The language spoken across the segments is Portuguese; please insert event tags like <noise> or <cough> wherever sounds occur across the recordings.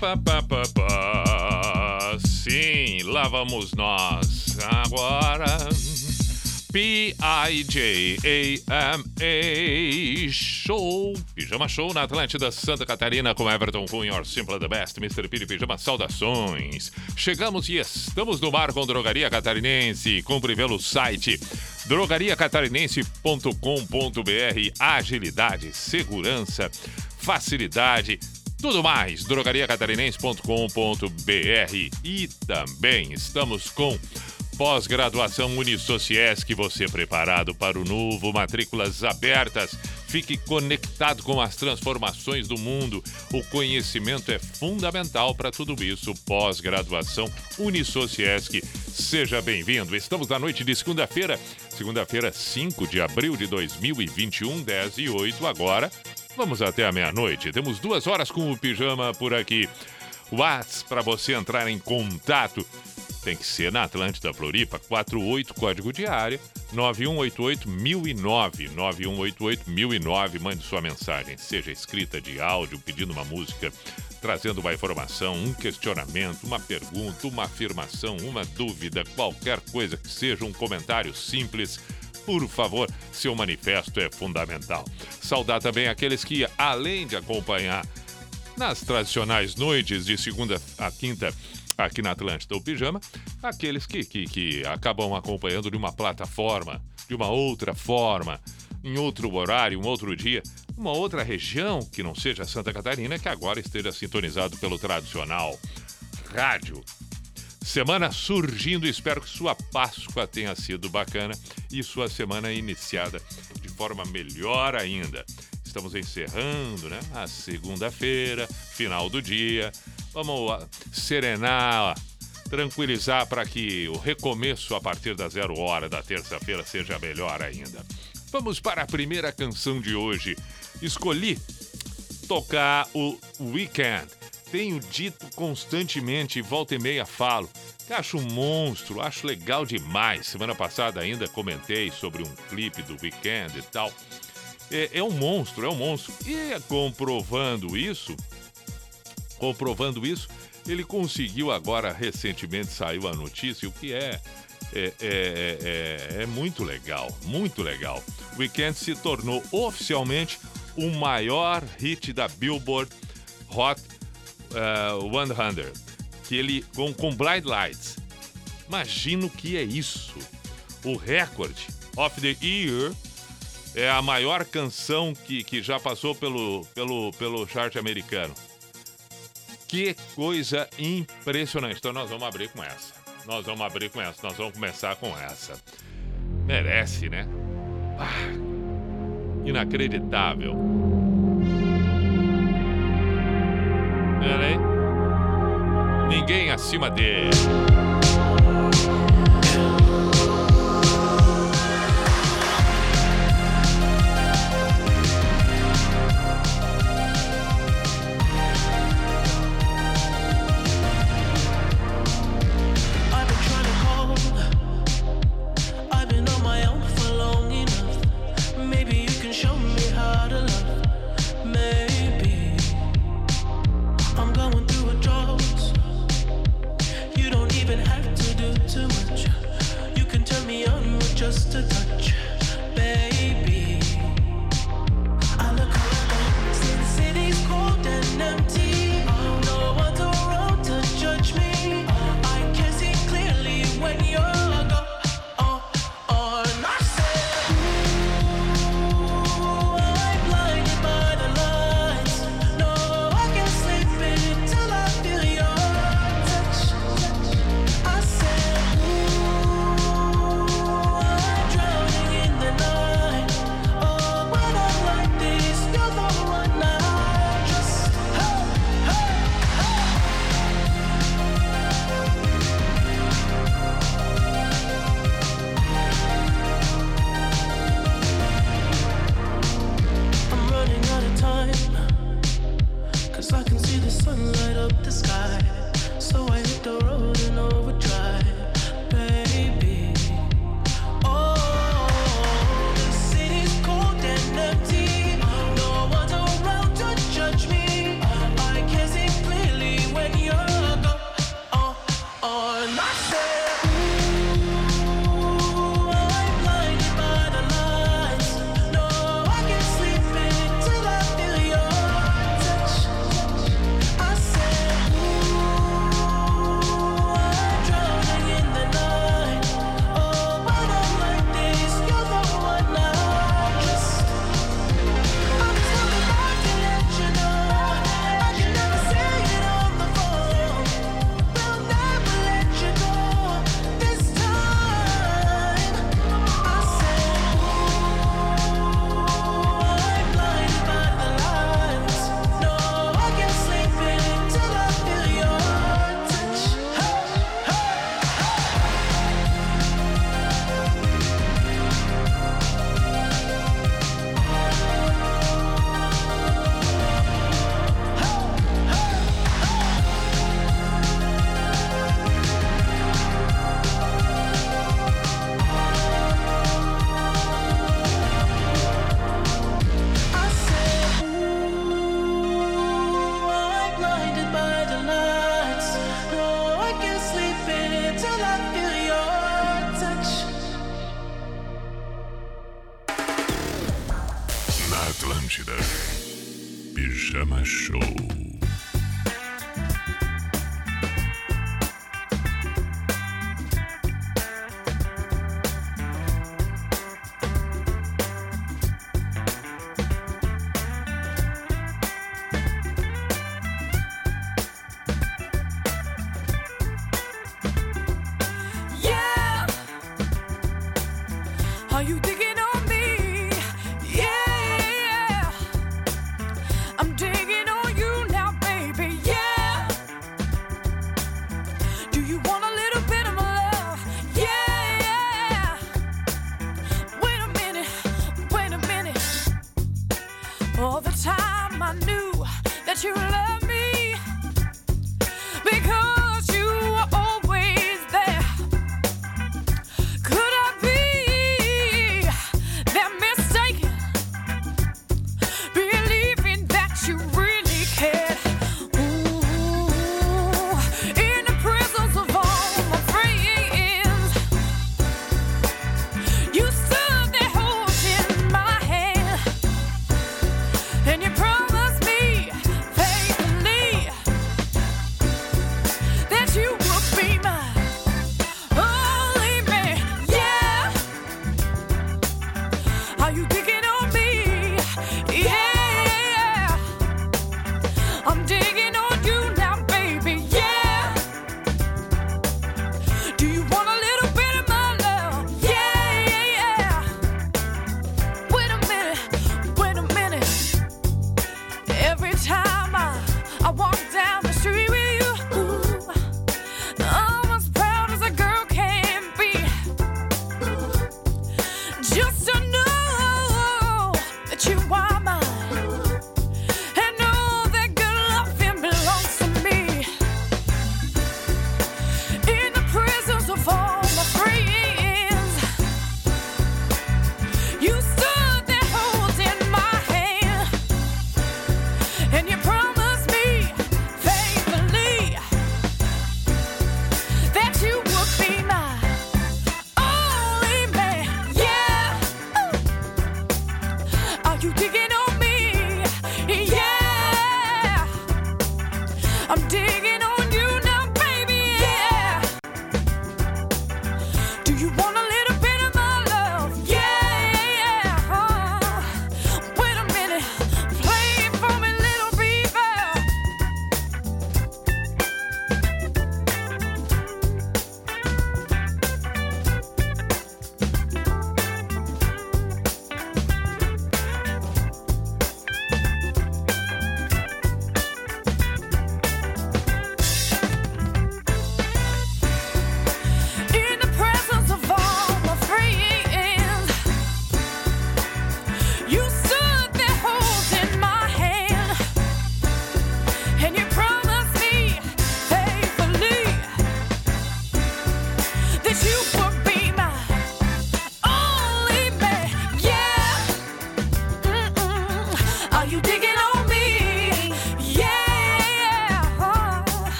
Pa, pa, pa, pa. Sim, lá vamos nós agora. P-I-J-A-M-A Show Pijama Show na Atlântida Santa Catarina com Everton Cunha, Simple the Best, Mr. Piri Pijama, saudações. Chegamos e estamos no mar com Drogaria Catarinense. Compre pelo site drogariacatarinense.com.br Agilidade, segurança, facilidade tudo mais, drogariacatarinense.com.br e também estamos com pós-graduação Unisociesc, você preparado para o novo, matrículas abertas. Fique conectado com as transformações do mundo. O conhecimento é fundamental para tudo isso. Pós-graduação Unisociesc. Seja bem-vindo. Estamos na noite de segunda-feira, segunda-feira, 5 de abril de 2021, 10 e 8 agora. Vamos até a meia-noite. Temos duas horas com o pijama por aqui. Whats para você entrar em contato. Tem que ser na Atlântida Floripa, 48 código de área, 9188-1009. 9188-1009. Mande sua mensagem, seja escrita de áudio, pedindo uma música, trazendo uma informação, um questionamento, uma pergunta, uma afirmação, uma dúvida, qualquer coisa que seja, um comentário simples por favor, seu manifesto é fundamental. Saudar também aqueles que, além de acompanhar nas tradicionais noites de segunda a quinta aqui na Atlântida o Pijama, aqueles que, que, que acabam acompanhando de uma plataforma, de uma outra forma, em outro horário, um outro dia, uma outra região que não seja Santa Catarina, que agora esteja sintonizado pelo tradicional rádio Semana surgindo, espero que sua Páscoa tenha sido bacana e sua semana iniciada de forma melhor ainda. Estamos encerrando, né? A segunda-feira, final do dia. Vamos serenar, tranquilizar para que o recomeço a partir da zero hora da terça-feira seja melhor ainda. Vamos para a primeira canção de hoje. Escolhi tocar o Weekend tenho dito constantemente, volta e meia falo, que acho um monstro, acho legal demais. Semana passada ainda comentei sobre um clipe do Weekend e tal. É, é um monstro, é um monstro. E comprovando isso, comprovando isso, ele conseguiu agora, recentemente saiu a notícia, o que é é, é, é, é, muito legal, muito legal. Weekend se tornou oficialmente o maior hit da Billboard Hot uh, 100, que ele com, com Blind Lights. Imagina o que é isso. O recorde of the Year é a maior canção que, que já passou pelo, pelo, pelo chart americano. Que coisa impressionante. Então nós vamos abrir com essa. Nós vamos abrir com essa. Nós vamos começar com essa. Merece, né? Ah, inacreditável. Hein? Ninguém acima dele.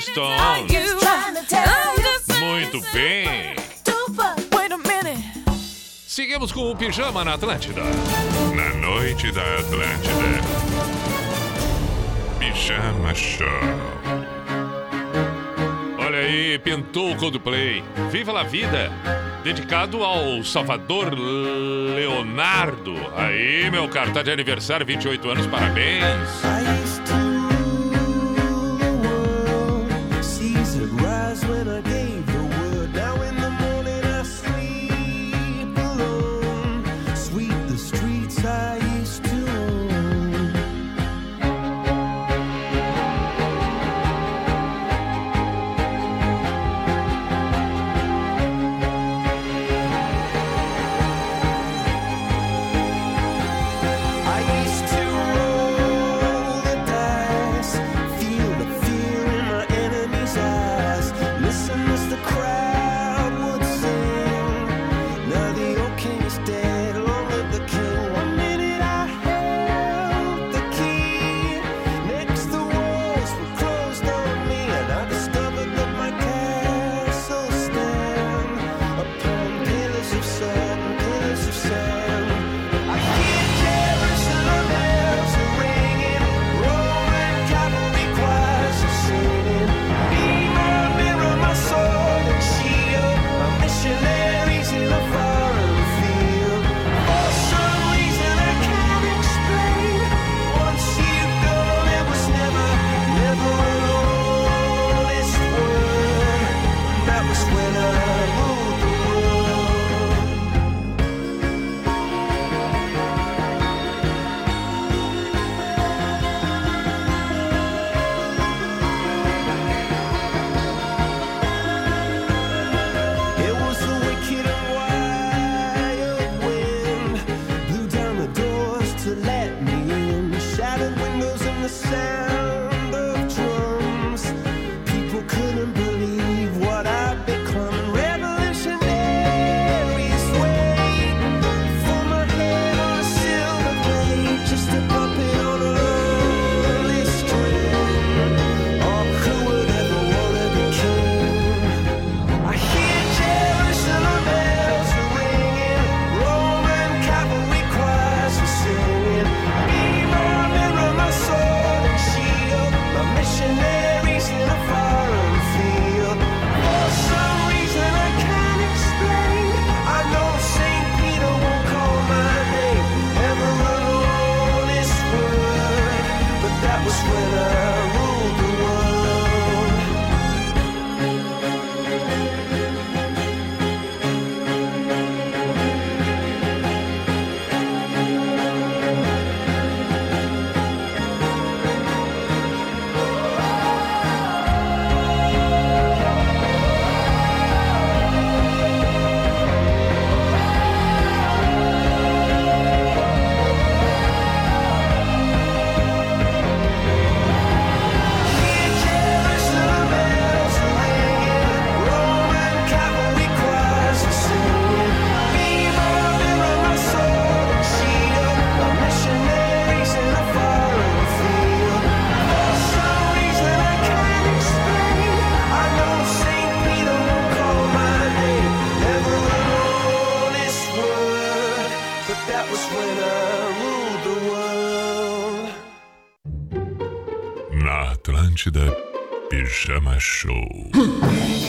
Stones. Muito bem. Seguimos com o Pijama na Atlântida. Na noite da Atlântida. Pijama Show. Olha aí, pintou o Coldplay. Viva la vida! Dedicado ao Salvador Leonardo. Aí, meu cartaz tá de aniversário, 28 anos, parabéns. Atlântida Pijama Show. <laughs>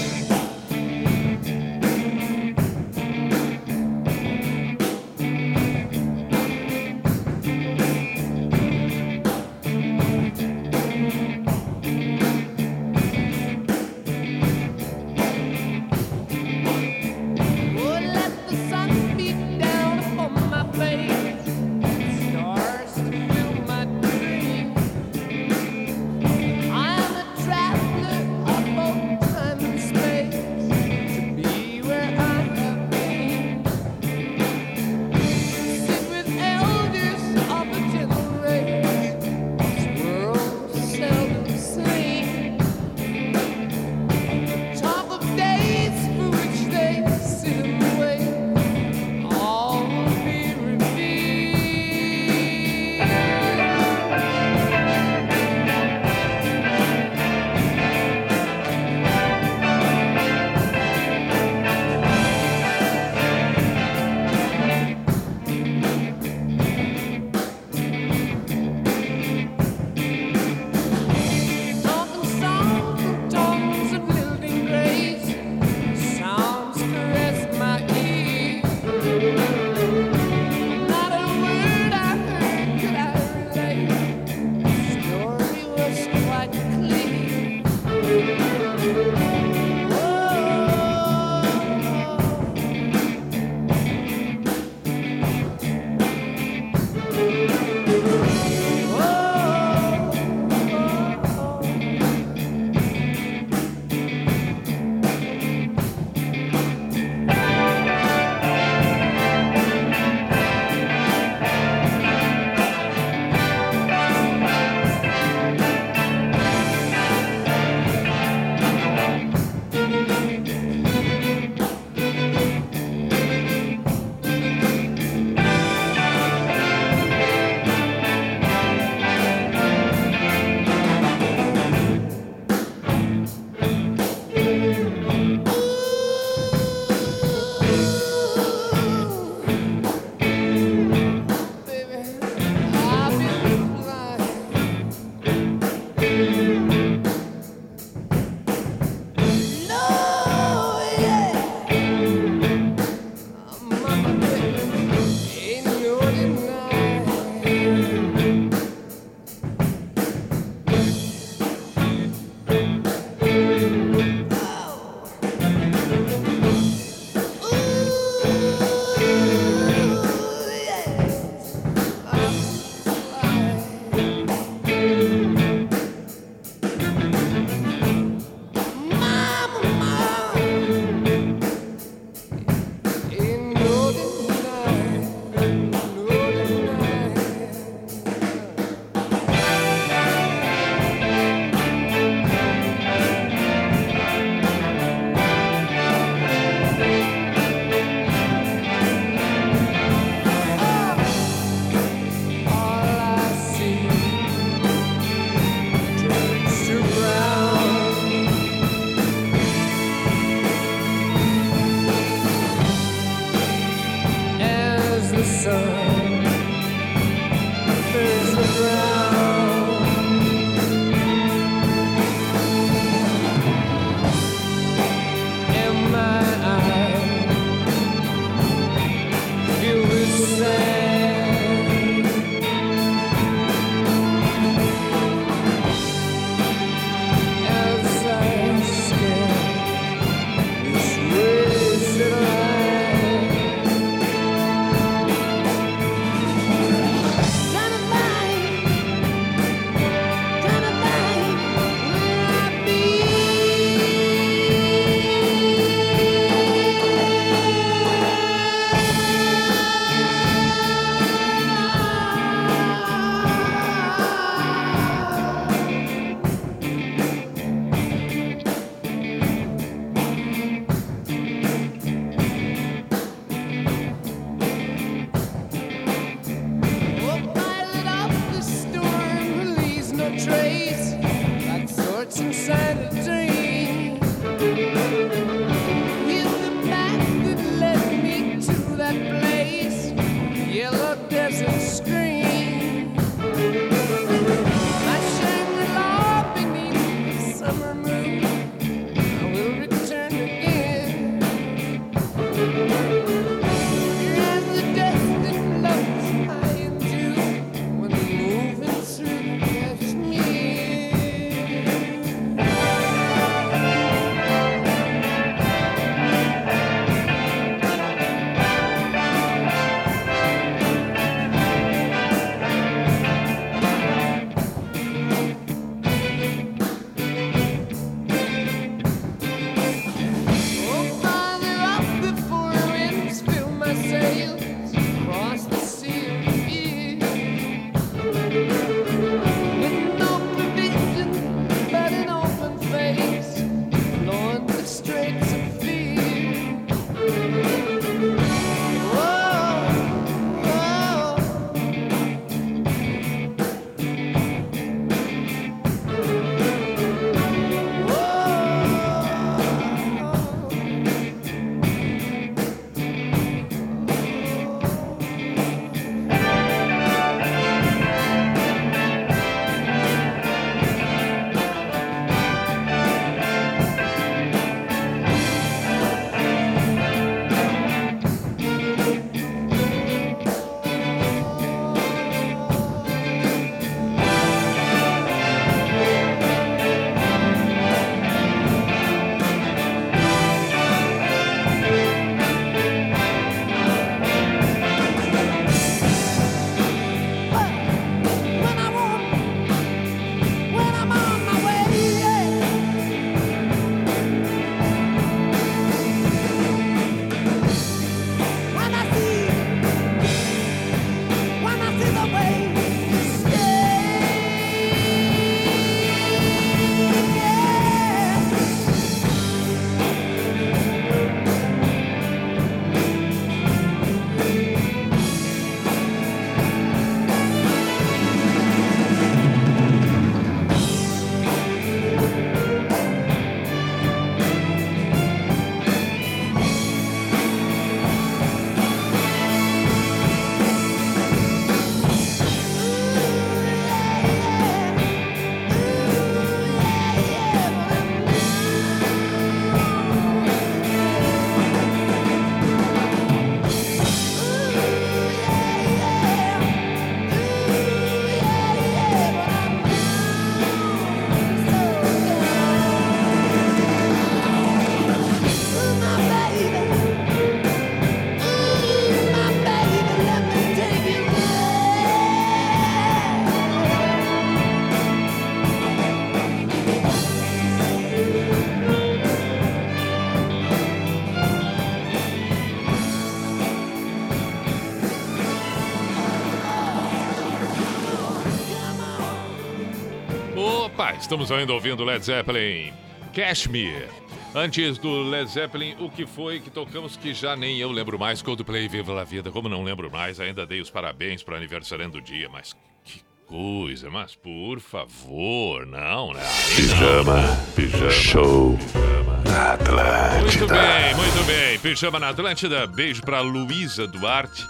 estamos ainda ouvindo Led Zeppelin, Cashmere. Antes do Led Zeppelin, o que foi que tocamos que já nem eu lembro mais? Coldplay Viva la Vida, como não lembro mais, ainda dei os parabéns para o aniversário do dia, mas que coisa, mas por favor, não, né? Pijama, pijama, show pijama. na Atlântida. Muito bem, muito bem. Pijama na Atlântida, beijo para Luísa Duarte.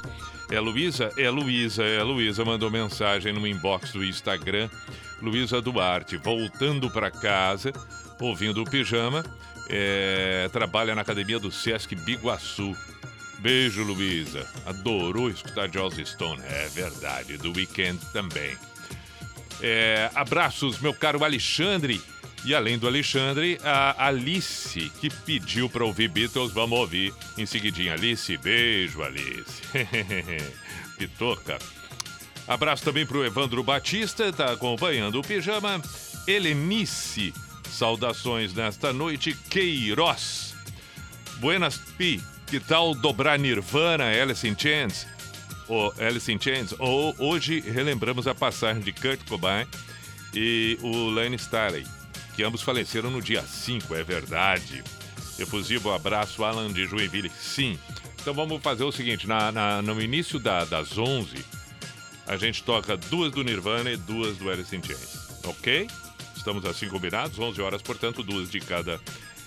É Luísa? É Luísa, é Luísa. Mandou mensagem no inbox do Instagram. Luísa Duarte, voltando para casa, ouvindo o pijama. É, trabalha na academia do Sesc Biguaçu. Beijo, Luísa. Adorou escutar Joss Stone. É verdade, do Weekend também. É, abraços, meu caro Alexandre. E além do Alexandre, a Alice, que pediu para ouvir Beatles, vamos ouvir em seguidinha. Alice, beijo, Alice. <laughs> Pitoca. Abraço também para o Evandro Batista, está acompanhando o pijama. Helenice, saudações nesta noite. Queiroz. Buenas Pi, que tal dobrar Nirvana, Alice in Chains? O Alice in Chains. Ou hoje relembramos a passagem de Kurt Cobain e o Lane Staley que ambos faleceram no dia 5, é verdade. Efusivo abraço, Alan de Joinville. Sim. Então vamos fazer o seguinte: na, na no início da, das 11, a gente toca duas do Nirvana e duas do Alice in Chains. Ok? Estamos assim combinados? 11 horas, portanto, duas de cada,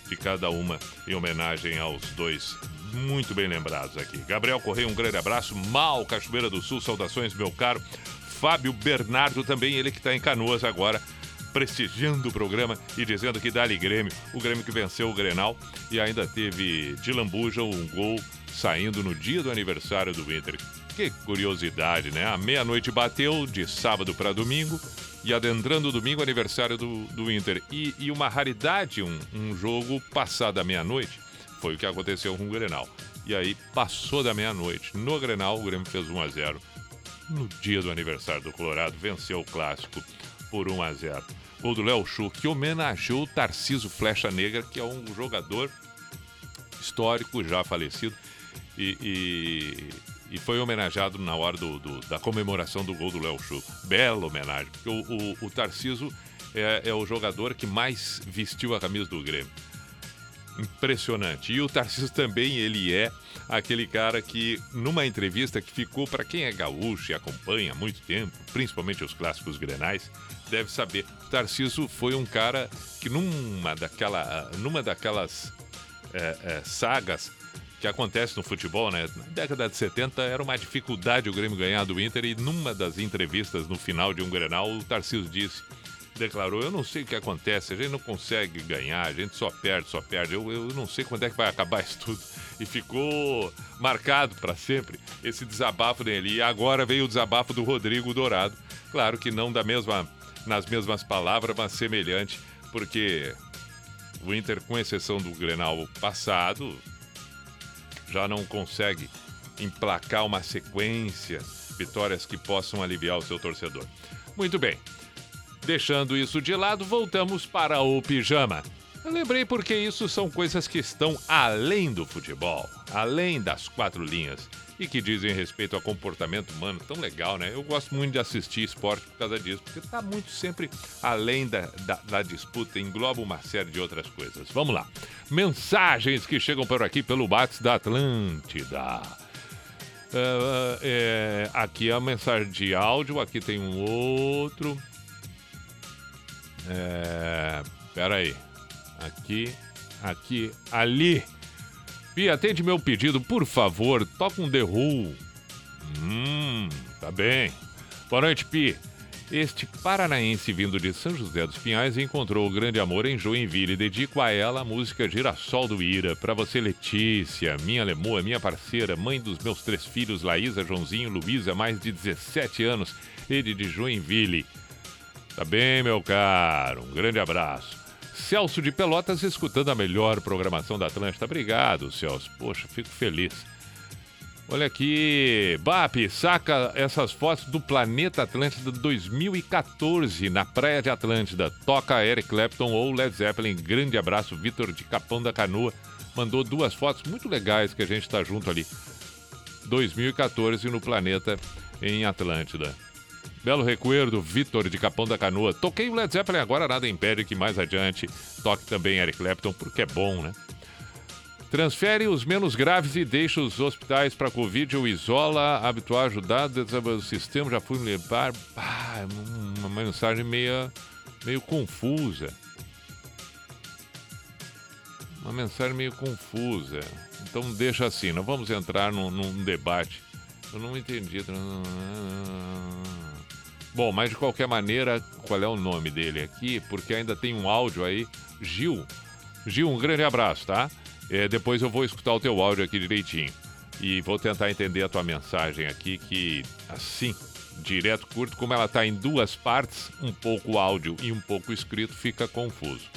de cada uma, em homenagem aos dois muito bem lembrados aqui. Gabriel Correia, um grande abraço. Mal, Cachoeira do Sul, saudações, meu caro. Fábio Bernardo também, ele que está em Canoas agora prestigiando o programa e dizendo que dá-lhe Grêmio, o Grêmio que venceu o Grenal e ainda teve de lambuja um gol saindo no dia do aniversário do Inter. Que curiosidade, né? A meia-noite bateu de sábado para domingo e adentrando o domingo, aniversário do, do Inter. E, e uma raridade, um, um jogo passado a meia-noite, foi o que aconteceu com o Grenal. E aí passou da meia-noite. No Grenal, o Grêmio fez 1 a 0 No dia do aniversário do Colorado, venceu o clássico por 1 a 0. Gol do Léo Chu, que homenageou o Tarciso Flecha Negra, que é um jogador histórico, já falecido, e, e, e foi homenageado na hora do, do, da comemoração do gol do Léo Chu. Bela homenagem, porque o, o, o Tarciso é, é o jogador que mais vestiu a camisa do Grêmio. Impressionante. E o Tarcísio <laughs> também, ele é aquele cara que, numa entrevista que ficou, para quem é gaúcho e acompanha há muito tempo, principalmente os clássicos grenais, deve saber. O Tarcísio foi um cara que, numa, daquela, numa daquelas é, é, sagas que acontece no futebol, né? Na década de 70 era uma dificuldade o Grêmio ganhar do Inter e numa das entrevistas no final de um Grenal, o Tarcísio disse declarou: Eu não sei o que acontece, a gente não consegue ganhar, a gente só perde, só perde. Eu, eu não sei quando é que vai acabar <laughs> isso tudo. E ficou marcado para sempre esse desabafo dele. E agora veio o desabafo do Rodrigo Dourado. Claro que não da mesma, nas mesmas palavras, mas semelhante, porque o Inter, com exceção do Grenal passado, já não consegue emplacar uma sequência vitórias que possam aliviar o seu torcedor. Muito bem. Deixando isso de lado, voltamos para o pijama. Eu lembrei porque isso são coisas que estão além do futebol, além das quatro linhas e que dizem respeito ao comportamento humano tão legal, né? Eu gosto muito de assistir esporte por causa disso, porque está muito sempre além da, da, da, disputa, engloba uma série de outras coisas. Vamos lá. Mensagens que chegam por aqui pelo Bates da Atlântida. Uh, é, aqui é a mensagem de áudio, aqui tem um outro. É. Pera aí. Aqui, aqui, ali. Pi, atende meu pedido, por favor. Toca um The Who. Hum, tá bem. Boa noite, Pi. Este paranaense vindo de São José dos Pinhais encontrou o grande amor em Joinville e dedico a ela a música Girassol do Ira. Para você, Letícia, minha lemoa, minha parceira, mãe dos meus três filhos, Laísa, Joãozinho, Luísa, mais de 17 anos, ele de Joinville. Tá bem, meu caro? Um grande abraço. Celso de Pelotas escutando a melhor programação da Atlântida. Obrigado, Celso. Poxa, fico feliz. Olha aqui, BAP, saca essas fotos do Planeta Atlântida 2014 na Praia de Atlântida. Toca Eric Clapton ou Led Zeppelin. Grande abraço, Vitor de Capão da Canoa. Mandou duas fotos muito legais que a gente está junto ali. 2014 no Planeta em Atlântida. Belo Recuerdo, Vitor de Capão da Canoa. Toquei o Led Zeppelin agora, nada impede que mais adiante toque também Eric Clapton, porque é bom, né? Transfere os menos graves e deixa os hospitais para Covid ou isola, habituar, ajudar, o sistema. Já fui levar. Ah, uma mensagem meio, meio confusa. Uma mensagem meio confusa. Então deixa assim, não vamos entrar num, num debate. Eu não entendi. Bom, mas de qualquer maneira, qual é o nome dele aqui? Porque ainda tem um áudio aí. Gil. Gil, um grande abraço, tá? É, depois eu vou escutar o teu áudio aqui direitinho. E vou tentar entender a tua mensagem aqui, que assim, direto, curto, como ela está em duas partes, um pouco áudio e um pouco escrito, fica confuso.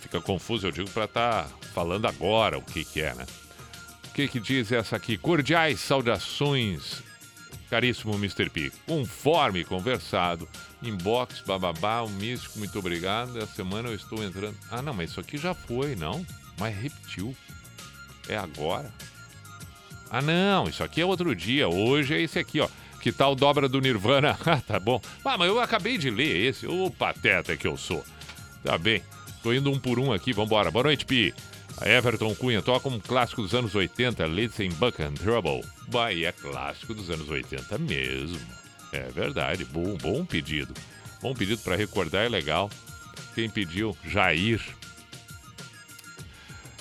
Fica confuso, eu digo, para estar tá falando agora o que, que é, né? O que, que diz essa aqui? Cordiais saudações, caríssimo Mr. P. Conforme conversado, inbox, bababá, o místico, muito obrigado. Essa semana eu estou entrando. Ah, não, mas isso aqui já foi, não? Mas repetiu. É agora? Ah, não, isso aqui é outro dia. Hoje é esse aqui, ó. Que tal dobra do Nirvana? <laughs> Ah, tá bom. Ah, mas eu acabei de ler esse. Ô, pateta que eu sou. Tá bem. Tô indo um por um aqui, vambora. Boa noite, Pi. A Everton Cunha toca um clássico dos anos 80, Let's in and Trouble. Vai, é clássico dos anos 80 mesmo. É verdade, bom, bom pedido. Bom pedido para recordar, é legal. Quem pediu? Jair.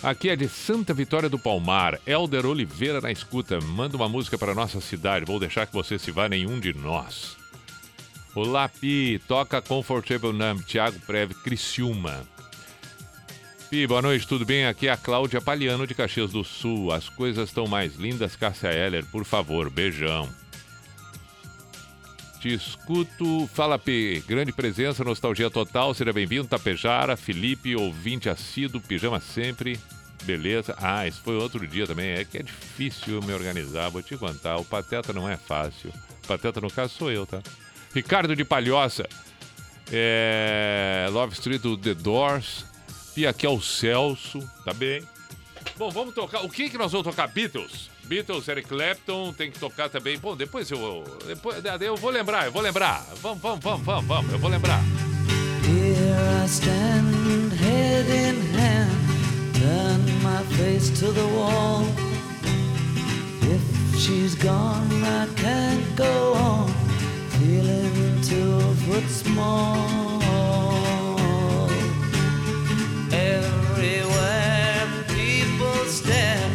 Aqui é de Santa Vitória do Palmar. Elder Oliveira na escuta. Manda uma música para nossa cidade. Vou deixar que você se vá nenhum de nós. Olá, Pi. Toca Comfortable Numb. Thiago Preve, Criciúma. Pi, boa noite, tudo bem? Aqui é a Cláudia Paliano de Caxias do Sul. As coisas estão mais lindas, Cássia Heller. Por favor, beijão. Te escuto. Fala, P. Grande presença, nostalgia total. Seja bem-vindo, Tapejara. Felipe, ouvinte assíduo, pijama sempre. Beleza. Ah, isso foi outro dia também. É que é difícil me organizar, vou te contar. O Pateta não é fácil. O Pateta, no caso, sou eu, tá? Ricardo de Palhoça. É... Love Street The Doors. E aqui é o Celso. Tá bem? Bom, vamos tocar. O que, que nós vamos tocar? Beatles. Beatles, Eric Clapton, tem que tocar também. Bom, depois eu. Depois, eu vou lembrar, eu vou lembrar. Vamos, vamos, vamos, vamos, vamos. Eu vou lembrar. Here I stand, head in hand. turn my face to the wall. If she's gone, I can't go on, feeling two foot small. Stare,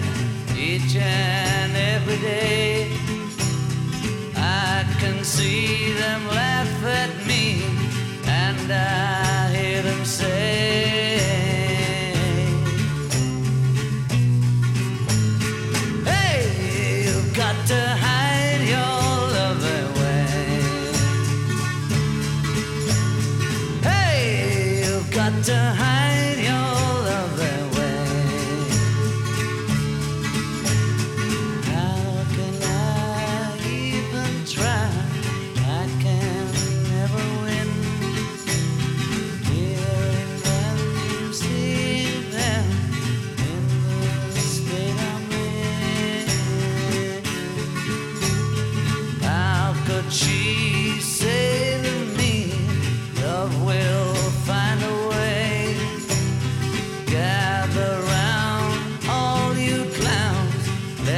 each and every day. I can see them laugh at me, and I hear them say.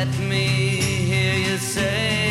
Let me hear you say.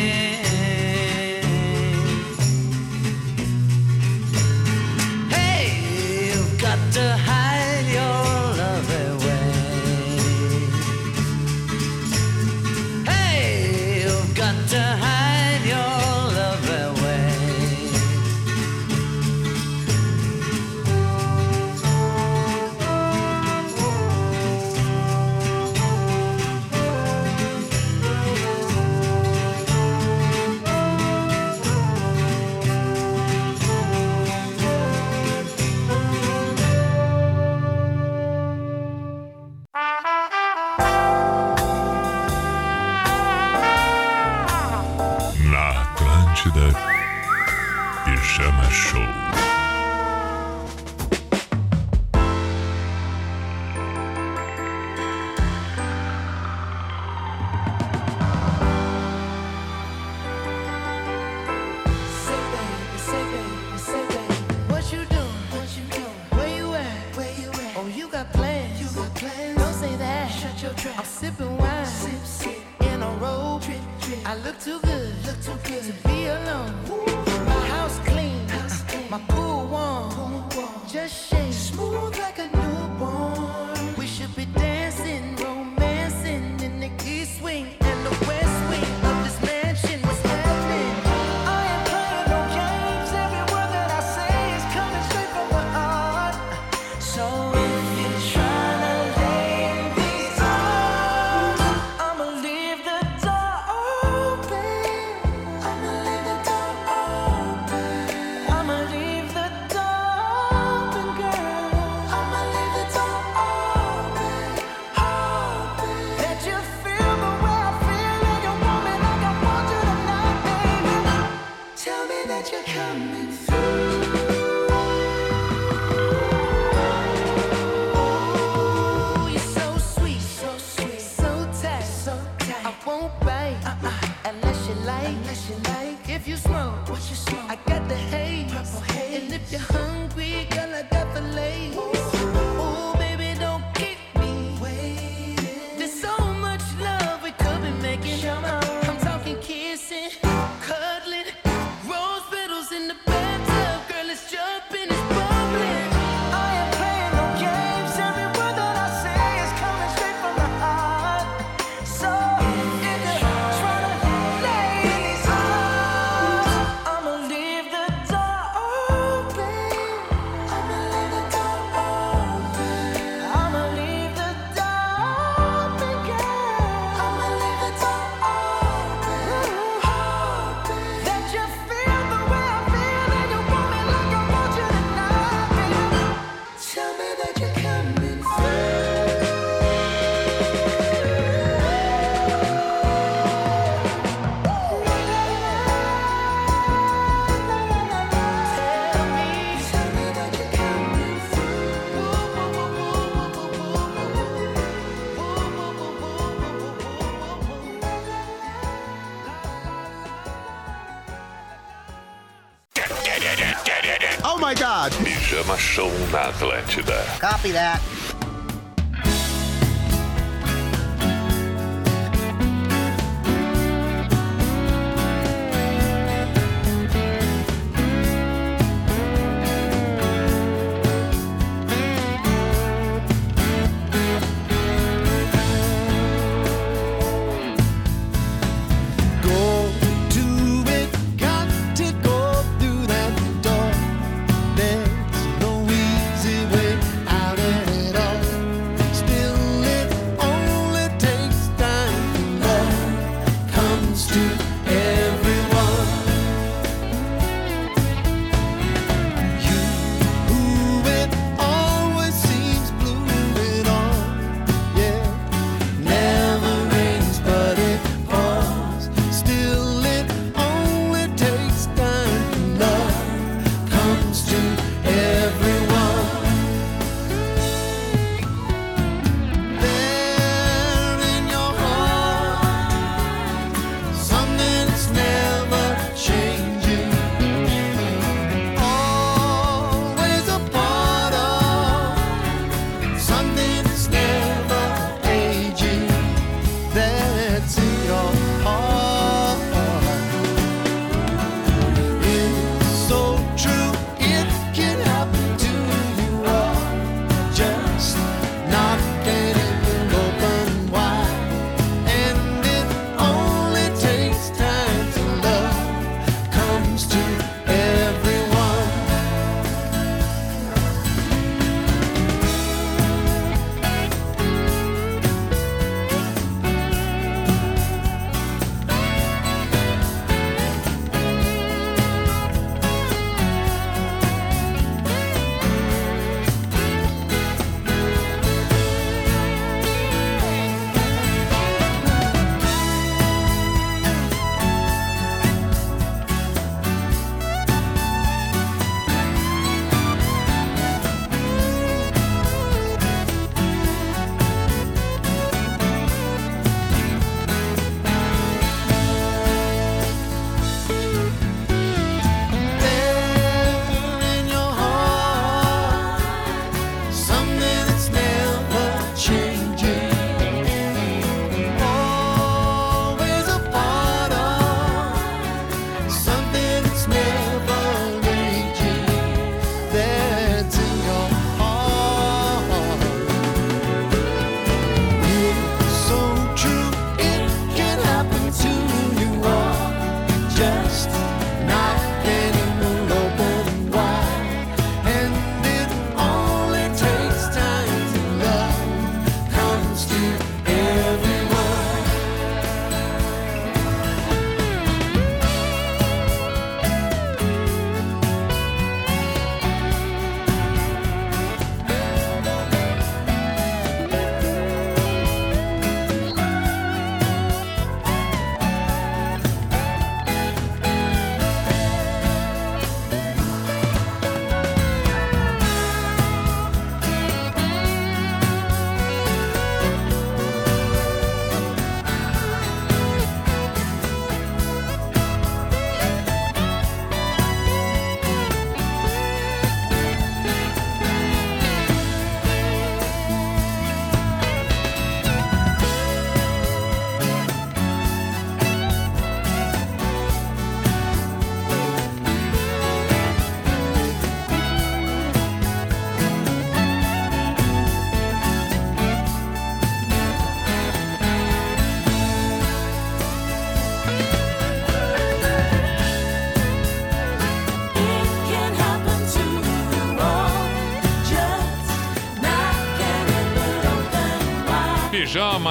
Pijama Show na Atlântida. Copy that.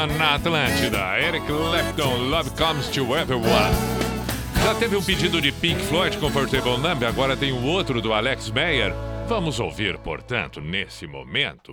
Na Atlântida. Eric Clapton, Love Comes to Everyone. Já teve um pedido de Pink Floyd Comfortable Number, agora tem o outro do Alex Meyer. Vamos ouvir, portanto, nesse momento.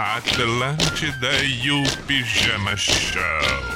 Atlântida e o Pijama Show.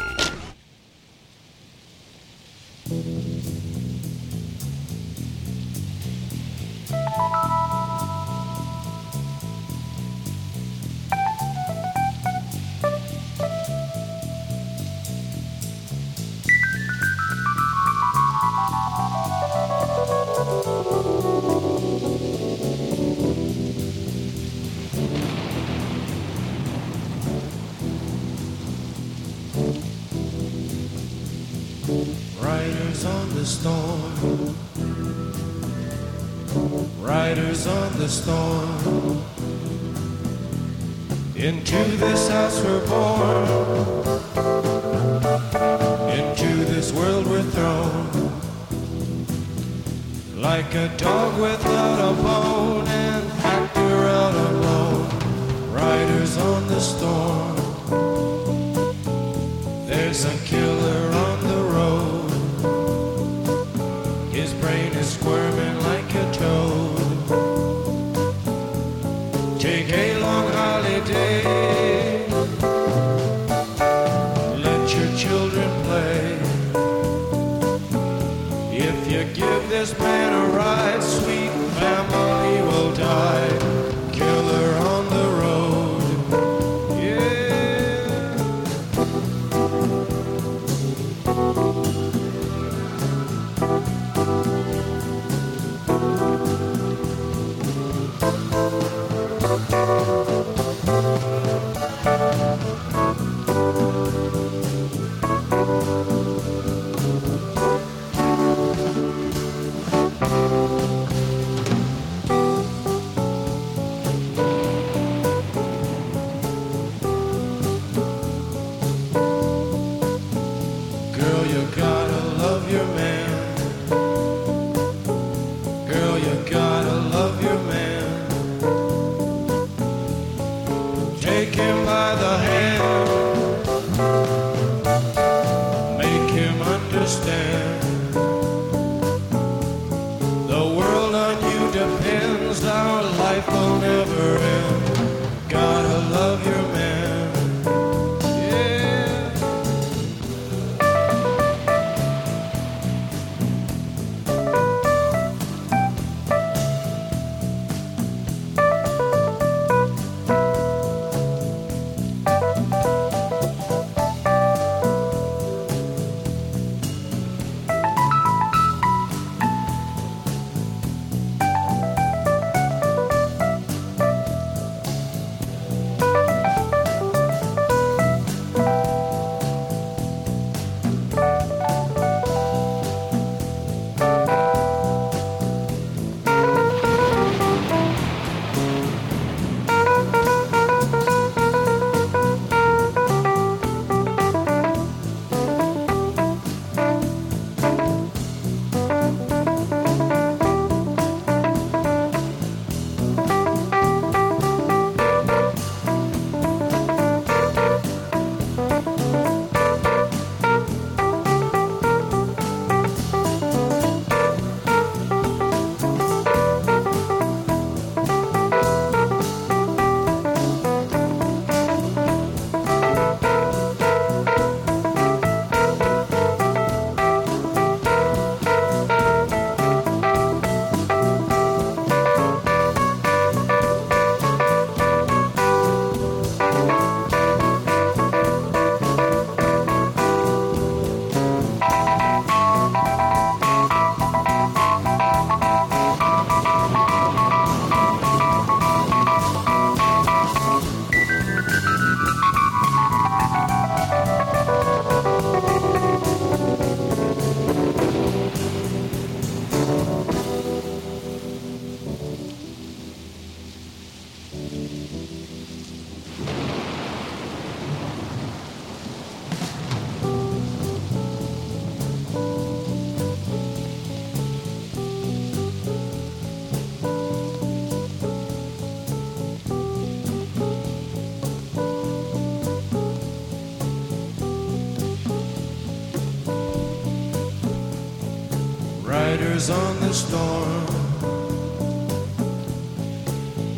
storm.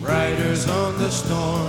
Riders on the storm.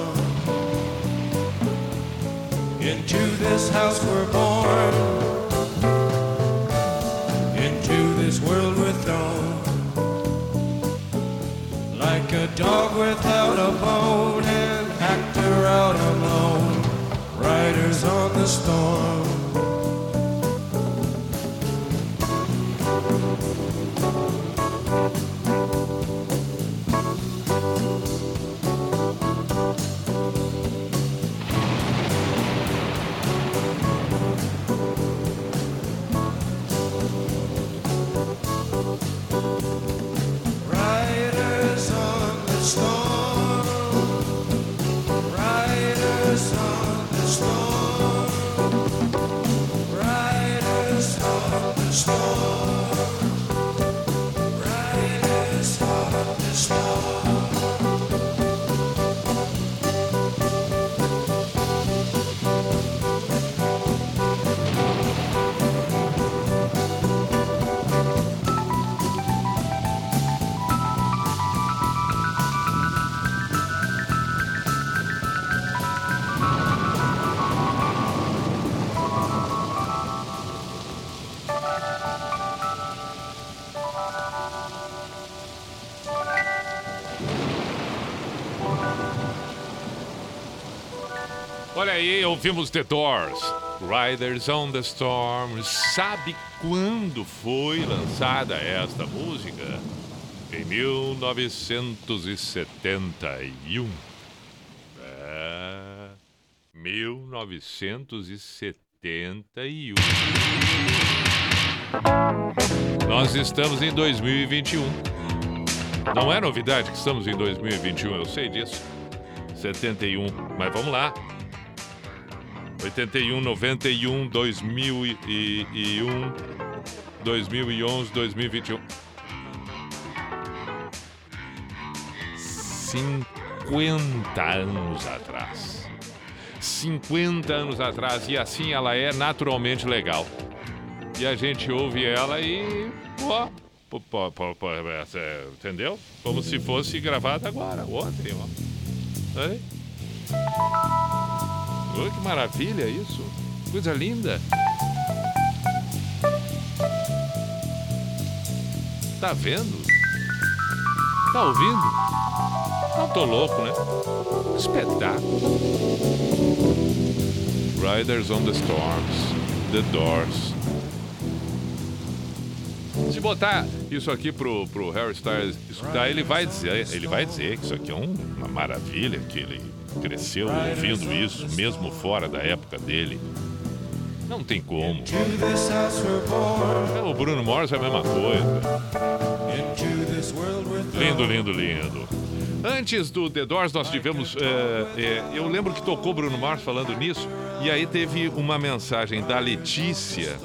Aí, ouvimos The Doors. Riders on the Storm. Sabe quando foi lançada esta música? Em 1971. É. 1971. Nós estamos em 2021. Não é novidade que estamos em 2021, eu sei disso. 71. Mas vamos lá. 81, 91, 2001, 2011, 2021. 50 anos atrás. 50 anos atrás. E assim ela é naturalmente legal. E a gente ouve ela e. Ó, pô, pô, pô, pô, essa- entendeu? Como se fosse gravada agora, ontem, ó. Aí. Oi, que maravilha isso. Coisa linda. Tá vendo? Tá ouvindo? Não tô louco, né? Espetáculo. Riders on the Storms. The Doors. Se botar isso aqui pro, pro Harry Styles escutar, ele vai dizer, ele vai dizer que isso aqui é um- uma maravilha, que ele cresceu ouvindo isso, mesmo fora da época dele. Não tem como. Born. O Bruno Mars é a mesma coisa. Lindo, lindo, lindo. Antes do The Doors, nós tivemos. é, é, eu lembro que tocou Bruno Mars falando nisso, e aí teve uma mensagem da Letícia.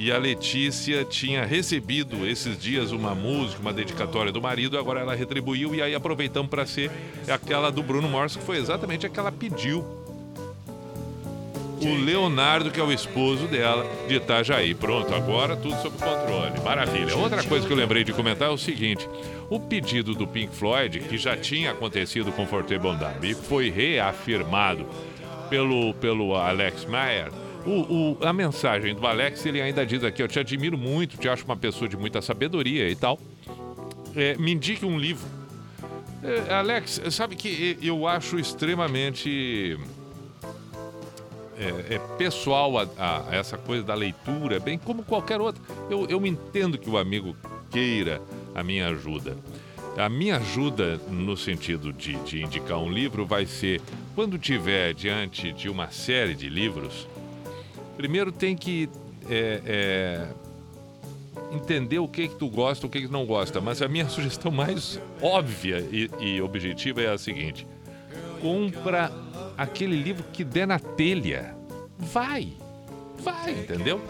E a Letícia tinha recebido esses dias uma música, uma dedicatória do marido, agora ela retribuiu, e aí aproveitamos para ser aquela do Bruno Mars, que foi exatamente a que ela pediu. O Leonardo, que é o esposo dela, de Itajaí. Pronto, agora tudo sob controle. Maravilha. Outra coisa que eu lembrei de comentar é o seguinte: o pedido do Pink Floyd, que já tinha acontecido com Forte Bondambi, foi reafirmado pelo, pelo Alex Mayer. O, o- a mensagem do Alex, ele ainda diz aqui: Eu te admiro muito, te acho uma pessoa de muita sabedoria e tal. É, me indique um livro. É, Alex, sabe que eu acho extremamente é, é pessoal a, a- essa coisa da leitura, bem como qualquer outra. Eu, eu entendo que o amigo queira a minha ajuda. A minha ajuda no sentido de, de indicar um livro vai ser quando tiver diante de uma série de livros, primeiro tem que é, é, entender o que que tu gosta, o que que não gosta. Mas a minha <laughs> sugestão mais óbvia e, e objetiva é a seguinte: compra aquele livro que der na telha. Vai, vai, entendeu?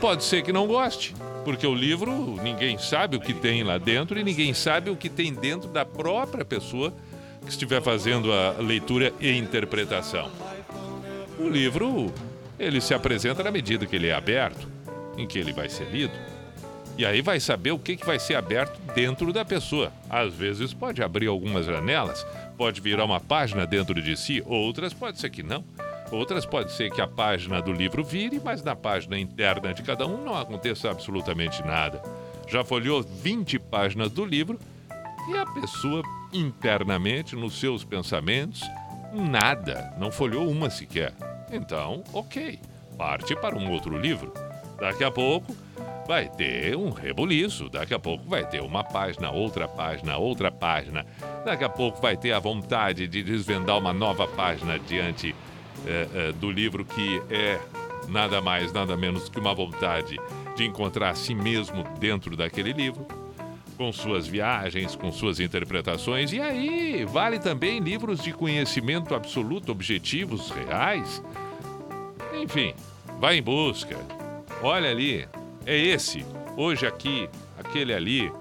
Pode ser que não goste, porque o livro ninguém sabe o que tem lá dentro e ninguém sabe o que tem dentro da própria pessoa que estiver fazendo a leitura e interpretação. O livro, ele se apresenta na medida que ele é aberto, em que ele vai ser lido. E aí vai saber o que, que vai ser aberto dentro da pessoa. Às vezes pode abrir algumas janelas, pode virar uma página dentro de si, outras pode ser que não. Outras pode ser que a página do livro vire, mas na página interna de cada um não aconteça absolutamente nada. Já folheou 20 páginas do livro e a pessoa internamente, nos seus pensamentos, nada, não folheou uma sequer. Então, ok, parte para um outro livro. Daqui a pouco vai ter um rebuliço, daqui a pouco vai ter uma página, outra página, outra página. Daqui a pouco vai ter a vontade de desvendar uma nova página diante é, é, do livro que é nada mais, nada menos que uma vontade de encontrar a si mesmo dentro daquele livro, com suas viagens, com suas interpretações. E aí, vale também livros de conhecimento absoluto, objetivos reais. Enfim, vai em busca. Olha ali, é esse, hoje aqui, aquele ali.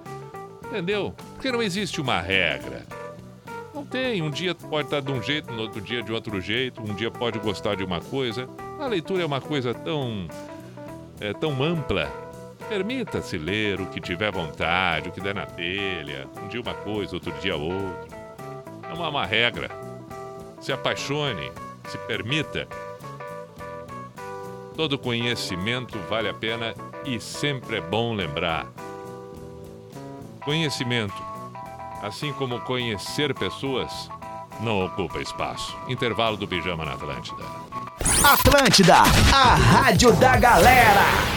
Entendeu? Porque não existe uma regra. Não tem. Um dia pode estar de um jeito, no outro dia de outro jeito. Um dia pode gostar de uma coisa. A leitura é uma coisa tão. É, tão ampla. Permita-se ler o que tiver vontade, o que der na telha. Um dia uma coisa, outro dia outra. Não há uma regra. Se apaixone, se permita. Todo conhecimento vale a pena e sempre é bom lembrar. Conhecimento assim como conhecer pessoas, não ocupa espaço. Intervalo do pijama na Atlântida. Atlântida, a rádio da galera.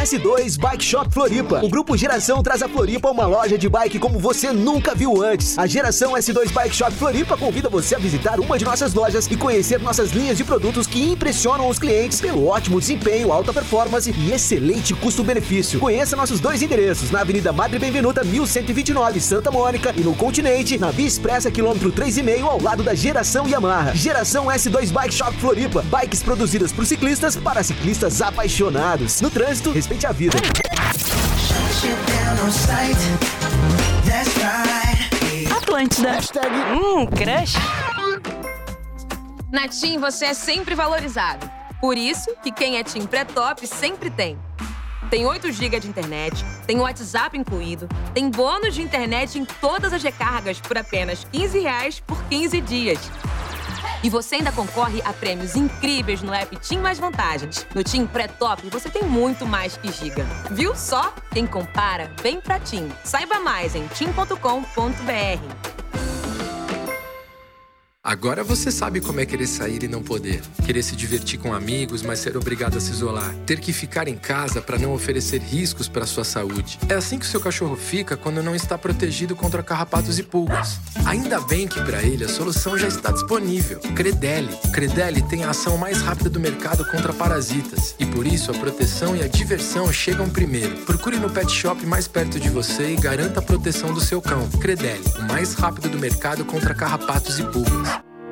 S2 Bike Shop Floripa. O Grupo Geração traz a Floripa uma loja de bike como você nunca viu antes. A Geração S2 Bike Shop Floripa convida você a visitar uma de nossas lojas e conhecer nossas linhas de produtos que impressionam os clientes pelo ótimo desempenho, alta performance e excelente custo-benefício. Conheça nossos dois endereços na Avenida Madre Benvenuta 1129, Santa Mônica e no Continente, na Via Expressa quilômetro 3,5 ao lado da Geração Yamaha. Geração S2 Bike Shop Floripa. Bikes produzidas por ciclistas para ciclistas apaixonados. No trânsito, a vida. Atlântida. Hum, crush. Na TIM você é sempre valorizado. Por isso que quem é TIM pré-top sempre tem. Tem 8 GB de internet, tem WhatsApp incluído, tem bônus de internet em todas as recargas por apenas 15 reais por 15 dias. E você ainda concorre a prêmios incríveis no app Tim Mais Vantagens. No Tim Pré-Top você tem muito mais que giga. Viu só? Quem compara, vem pra Tim. Saiba mais em tim.com.br. Agora você sabe como é querer sair e não poder. Querer se divertir com amigos, mas ser obrigado a se isolar. Ter que ficar em casa para não oferecer riscos para sua saúde. É assim que o seu cachorro fica quando não está protegido contra carrapatos e pulgas. Ainda bem que para ele a solução já está disponível. Credelli. Credelli tem a ação mais rápida do mercado contra parasitas. E por isso a proteção e a diversão chegam primeiro. Procure no pet shop mais perto de você e garanta a proteção do seu cão. Credelli, o mais rápido do mercado contra carrapatos e pulgas.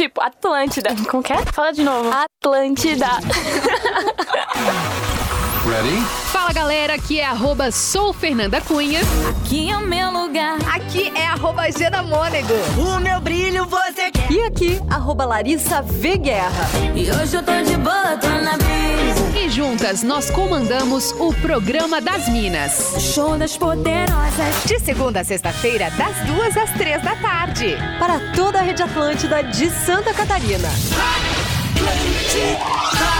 Tipo, Atlântida. Como que é? Fala de novo. Atlântida. <laughs> Ready? Fala galera, aqui é arroba sou Fernanda Cunha. Aqui é o meu lugar. Aqui é arroba Gena Mônego. O meu brilho você quer. E aqui, arroba Larissa V Guerra. E hoje eu tô de boa, tô na brisa. E juntas nós comandamos o programa das Minas. Show das poderosas. De segunda a sexta-feira, das duas às três da tarde. Para toda a rede Atlântida de Santa Catarina. Atlântida.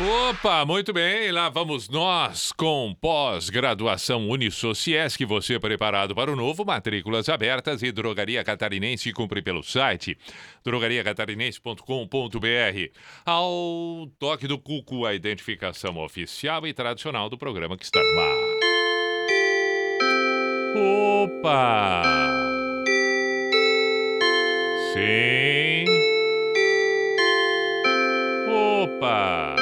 Opa, muito bem, lá vamos nós com pós-graduação Unisociesc, você preparado para o novo, matrículas abertas e Drogaria Catarinense cumpre pelo site drogariacatarinense.com.br. Ao toque do cuco, a identificação oficial e tradicional do programa que está no ar. Opa! Sim. Opa!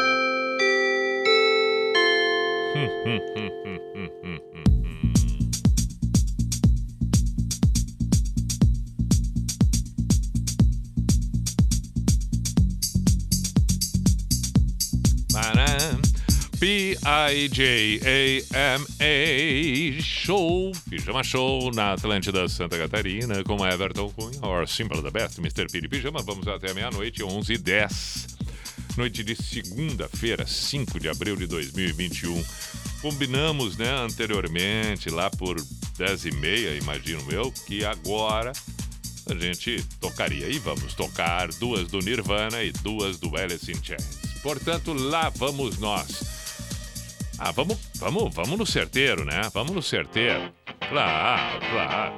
P-I-J-A-M-A Show, Pijama Show na Atlântida Santa Catarina com Everton Cunha, or Simple the Best, Mr. Piri Pijama. Vamos até meia-noite, 11 h 10 Noite de segunda-feira, 5 de abril de 2021. Combinamos, né, anteriormente, lá por 10 e meia, imagino eu, que agora a gente tocaria. E vamos tocar duas do Nirvana e duas do Alice in Chains. Portanto, lá vamos nós. Ah, vamos, vamos, vamos no certeiro, né? Vamos no certeiro. Claro, claro.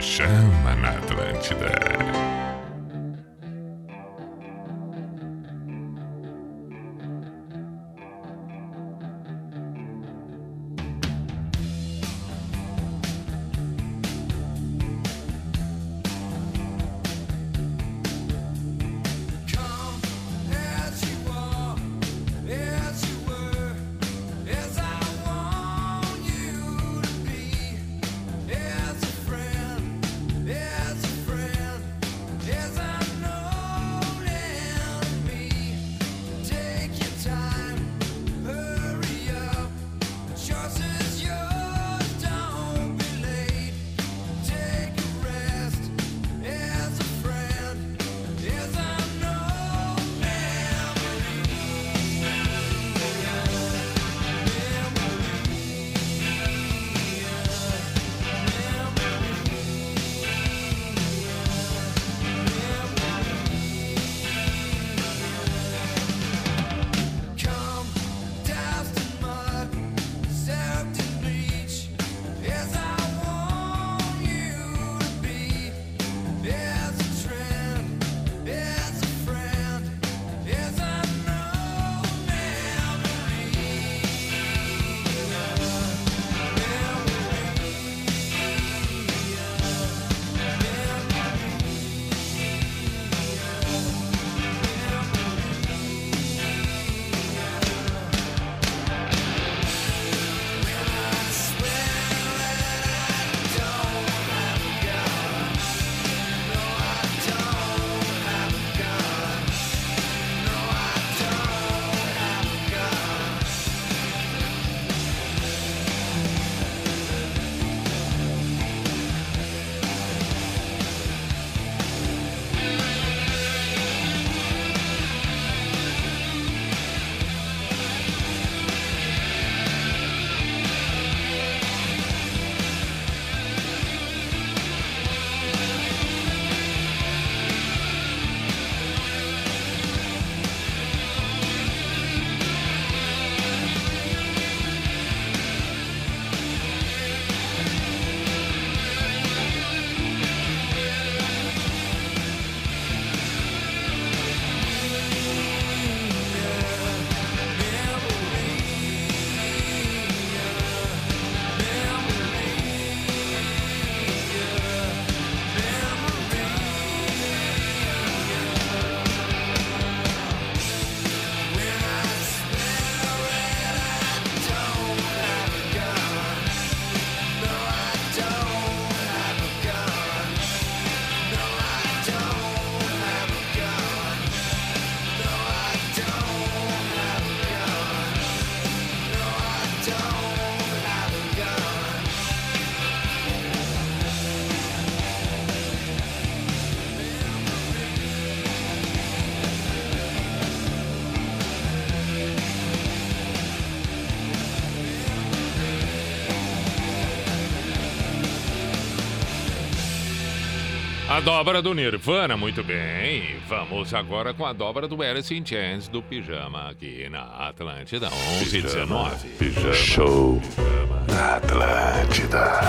Pijama na Atlântida. A dobra do Nirvana, muito bem. Vamos agora com a dobra do Alice in Chains do Pijama aqui na Atlântida 11 e 19. Pijama Show. Pijama na Atlântida.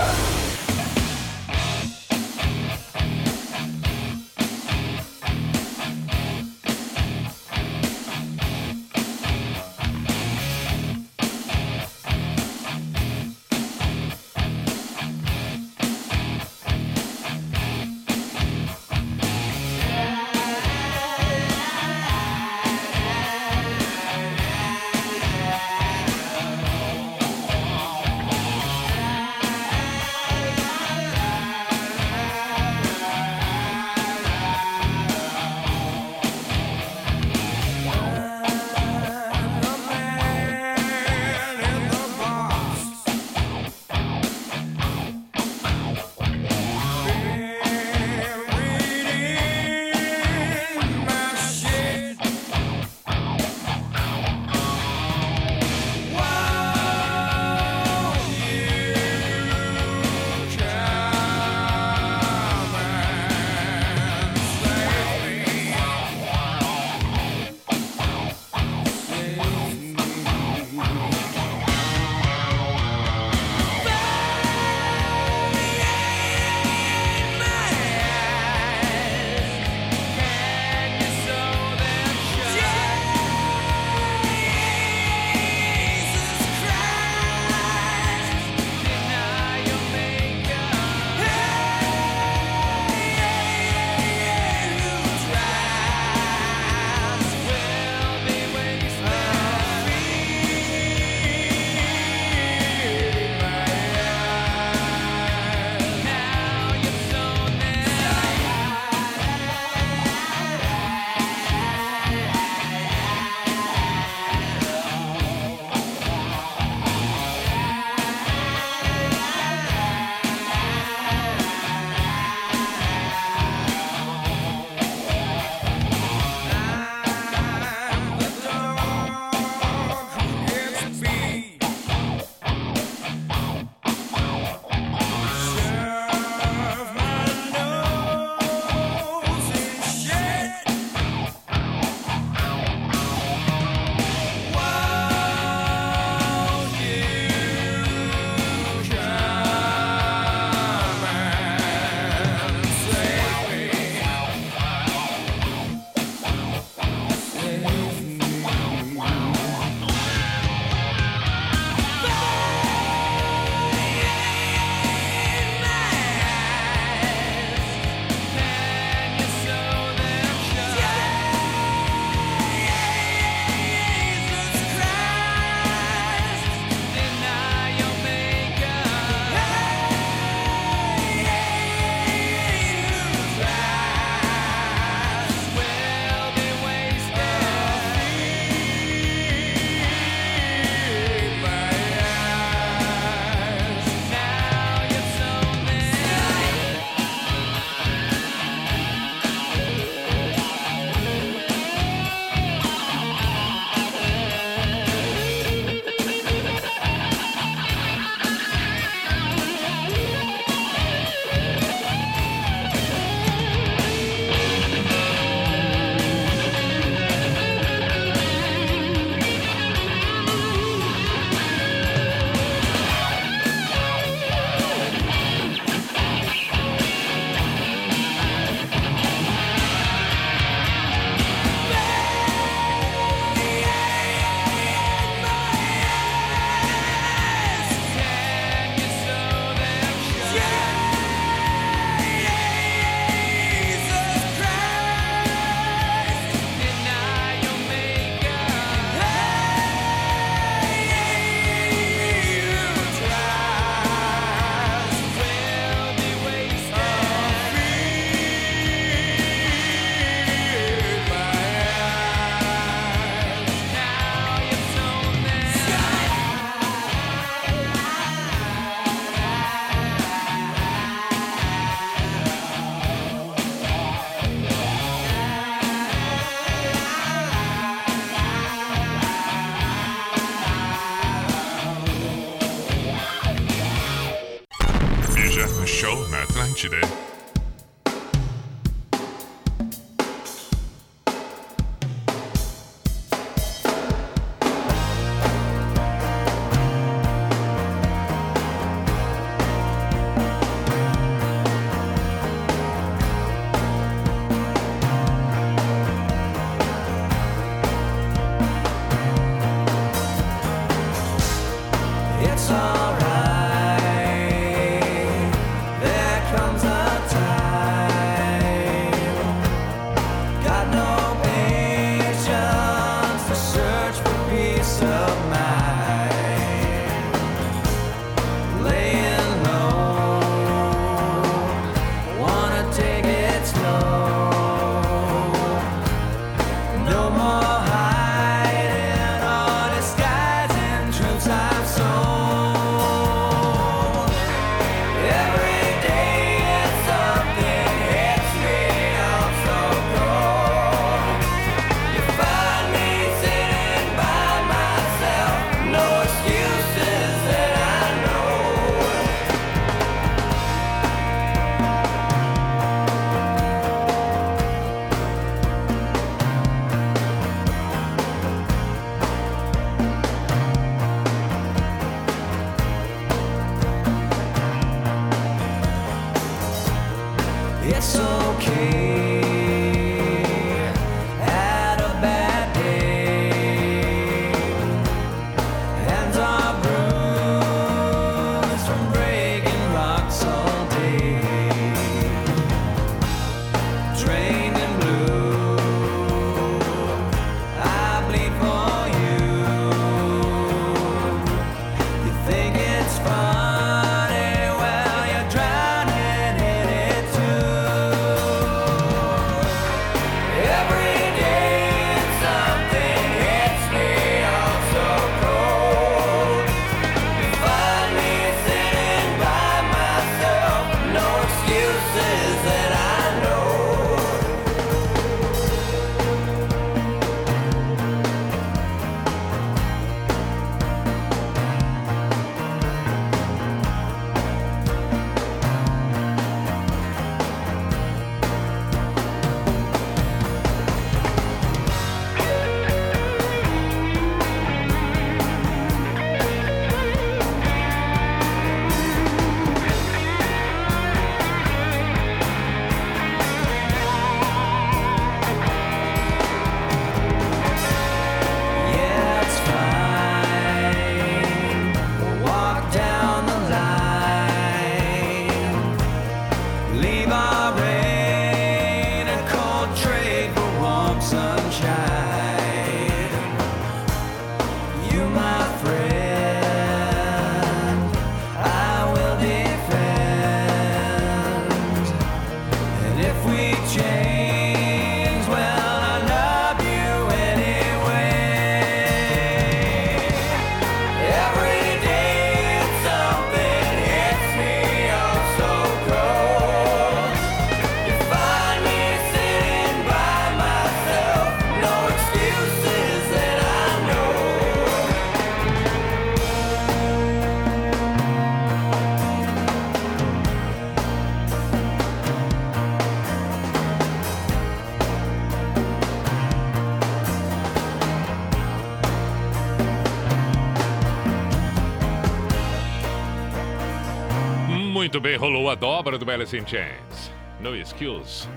Muito bem, rolou a dobra do Alice in Chains. No Skills.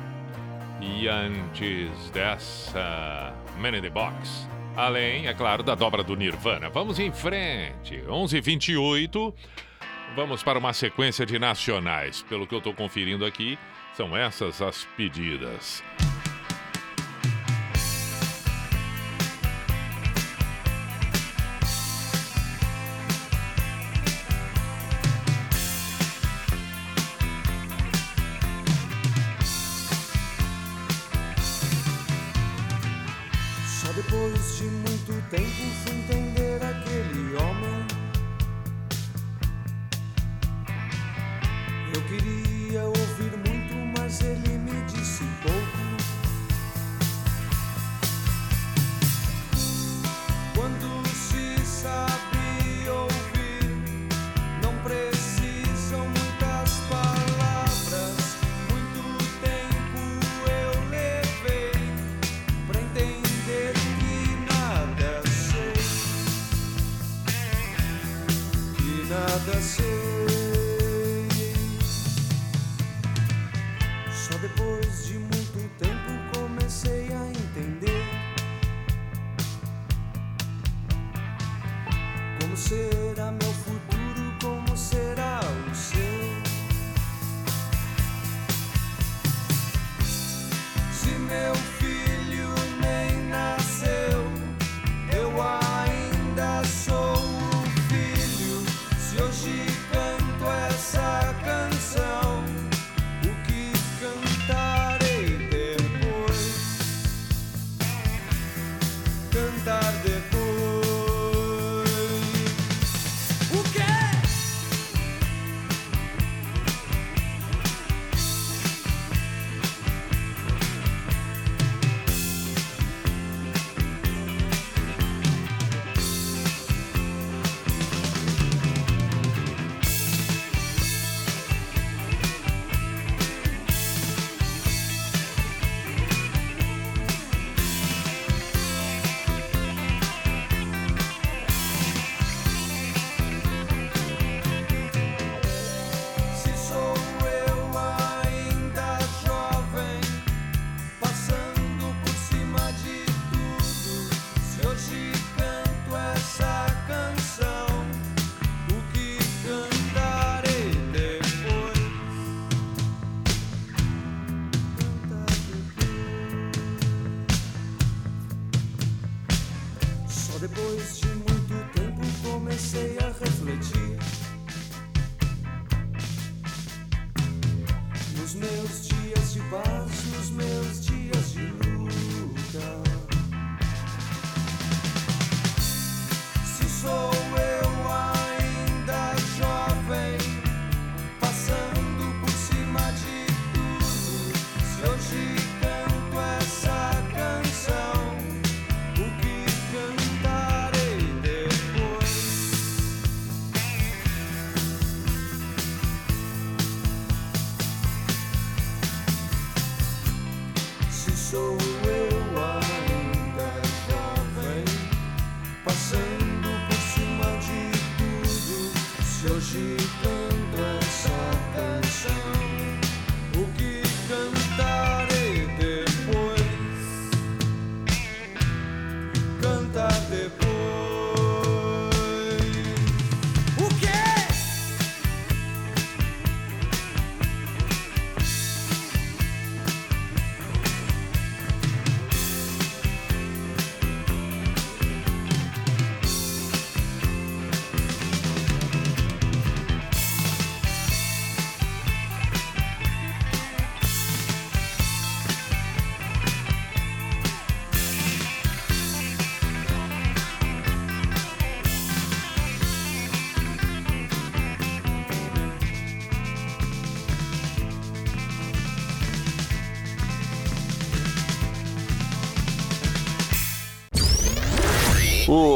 E antes dessa, Man in the Box. Além, é claro, da dobra do Nirvana. Vamos em frente. 11:28. Vamos para uma sequência de nacionais. Pelo que eu estou conferindo aqui, são essas as pedidas.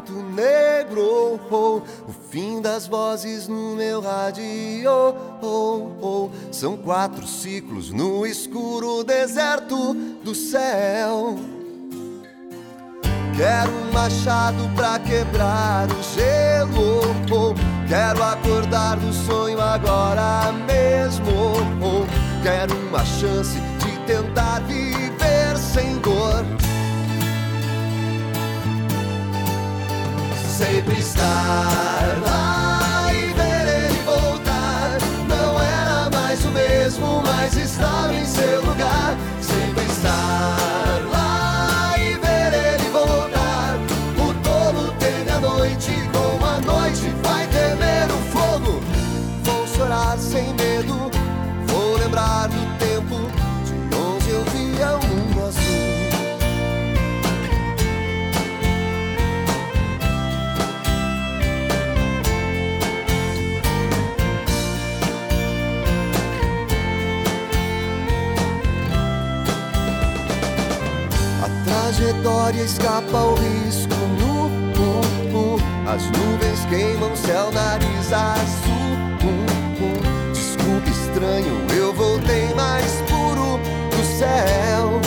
Manto negro. oh, o fim das vozes no meu rádio. oh, oh. São quatro ciclos no escuro deserto do céu. Quero um machado pra quebrar o gelo. oh. Quero acordar do sonho agora mesmo. oh. Quero uma chance de tentar viver Sempre estar lá e ver ele voltar. Não era mais o mesmo, mas estava em seu lugar. Trajetória escapa ao risco nu, nu. As nuvens queimam céu, nariz azul. Desculpe, estranho, eu voltei mais puro do céu.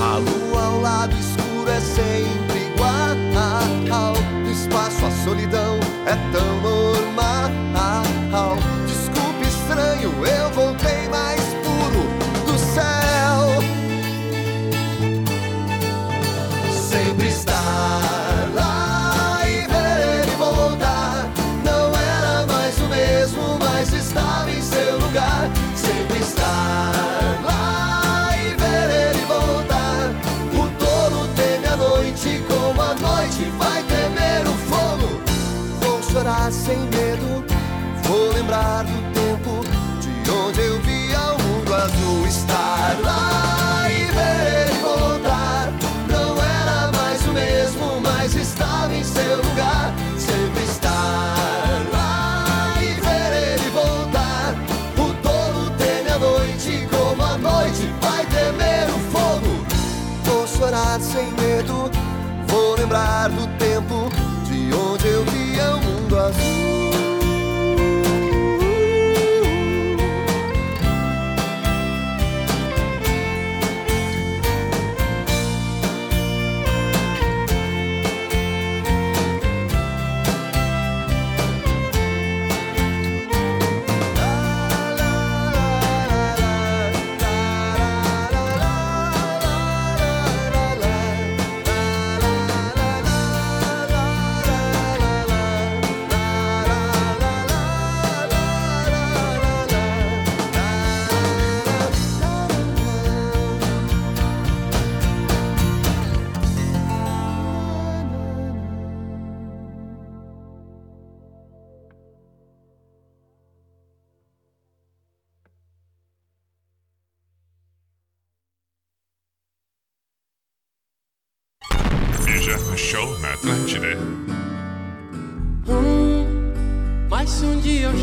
A lua ao lado escuro é sempre igual. No espaço a solidão é tão normal. Desculpe, estranho, eu voltei mais puro Savior.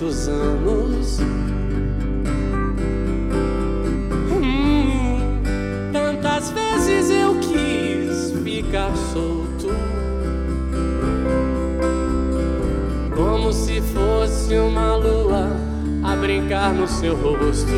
Muitos anos. Hum, tantas vezes eu quis ficar solto. Como se fosse uma lua a brincar no seu rosto.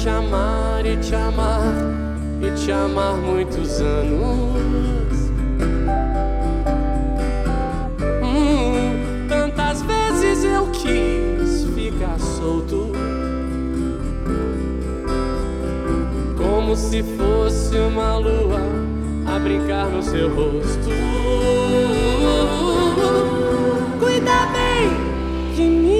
Te amar e te amar e te amar muitos anos. Hum, tantas vezes eu quis ficar solto. Como se fosse uma lua a brincar no seu rosto. Cuida bem de mim.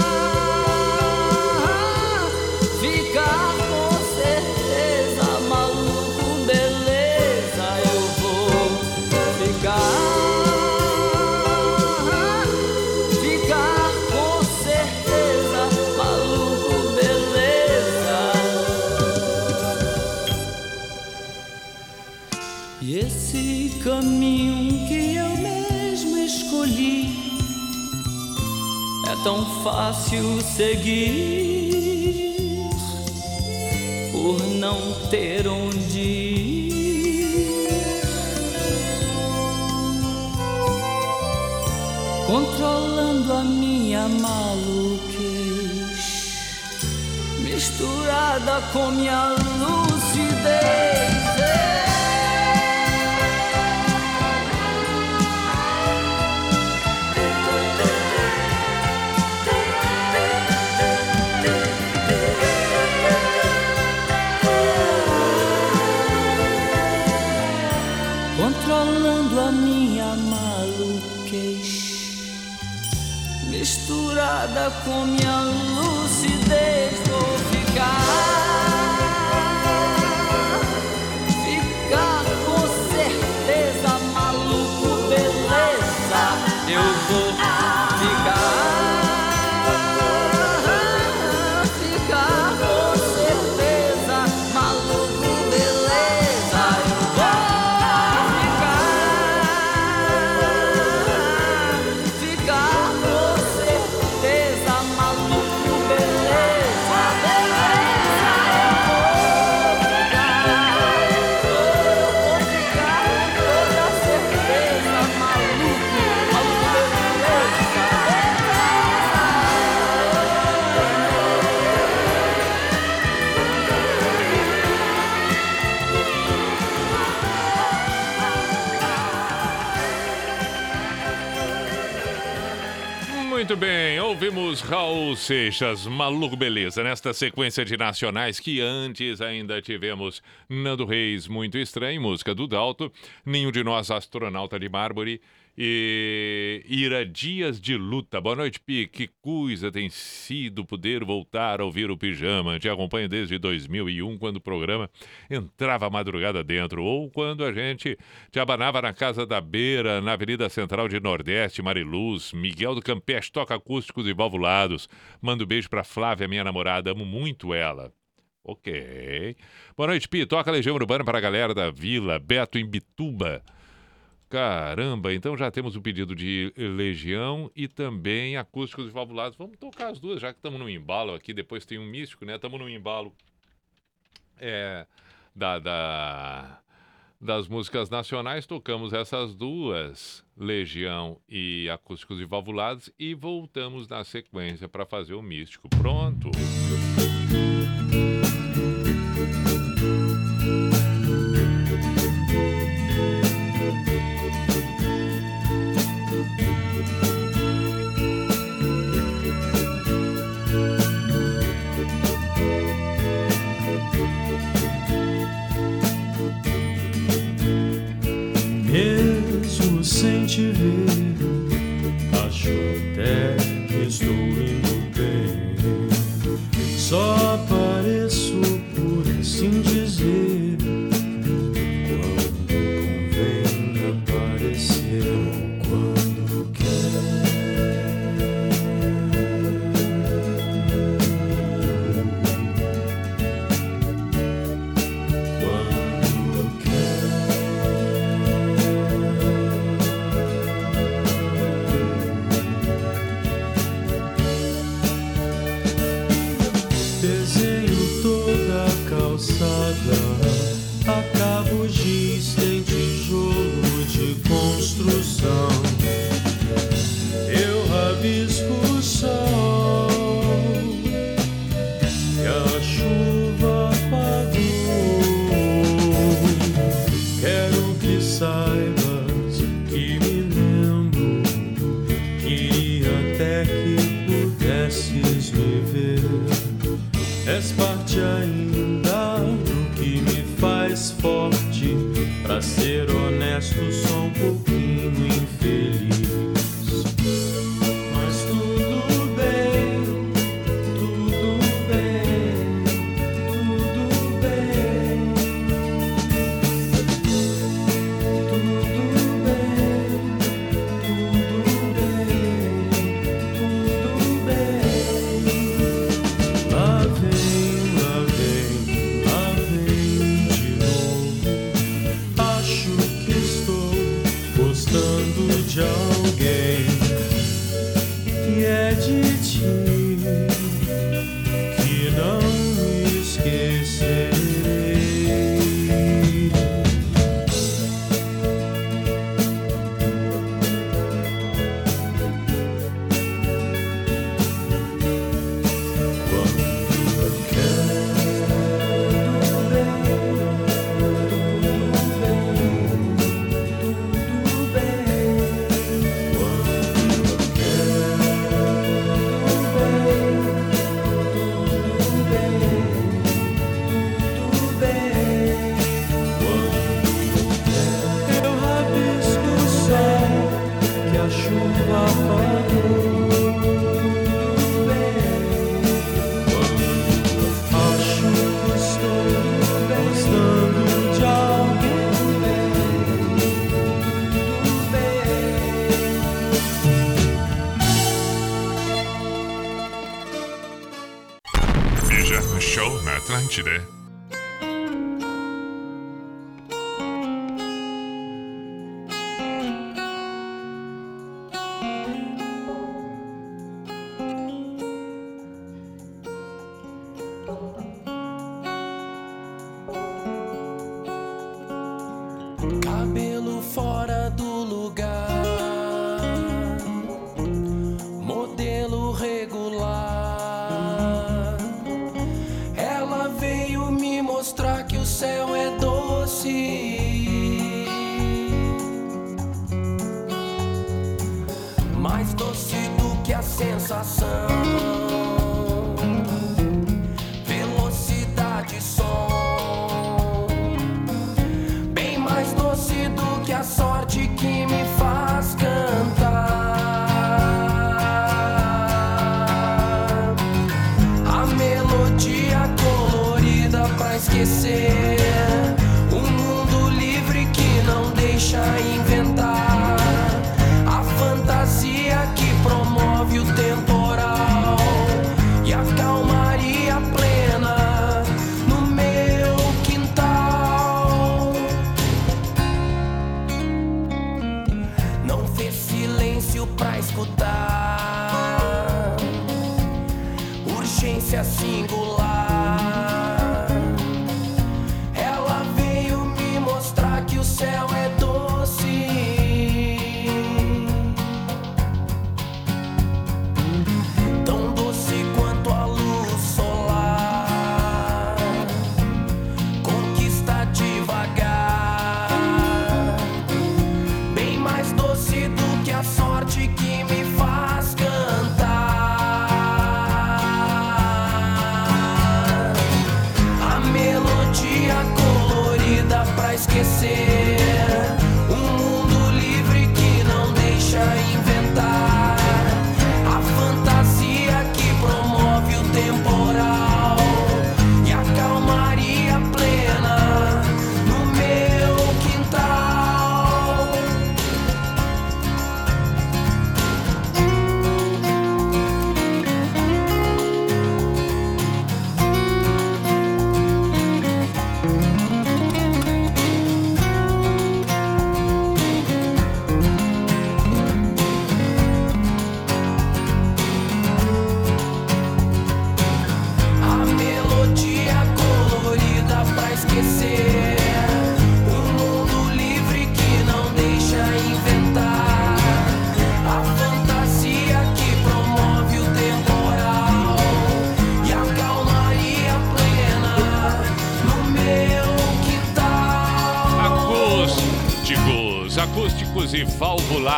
fácil seguir por não ter onde ir. controlando a minha maluquez, misturada com minha lucidez. Misturada com Raul Seixas, Maluco Beleza, nesta sequência de nacionais que antes ainda tivemos Nando Reis, Muito Estranho, música do Dalto, Ninho de Nós, Astronauta de Mármore e Ira Dias de Luta. Boa noite, Pi, que coisa tem sido poder voltar a ouvir o Pijama. Te acompanho desde 2001, quando o programa entrava a madrugada dentro, ou quando a gente te abanava na Casa da Beira, na Avenida Central de Nordeste, Mariluz, Miguel do Campeche, toca acústicos e valvulados. Mando beijo pra Flávia, minha namorada, amo muito ela. Ok. Boa noite, Pi. Toca Legião Urbana para a galera da Vila, Beto em Bituba. Caramba, então já temos o pedido de Legião e também acústicos e valvulados. Vamos tocar as duas, já que estamos no embalo aqui. Depois tem um místico, né? Estamos no embalo é, da, da- das músicas nacionais. Tocamos essas duas, Legião e acústicos e valvulados, e voltamos na sequência para fazer o místico. Pronto. Mesmo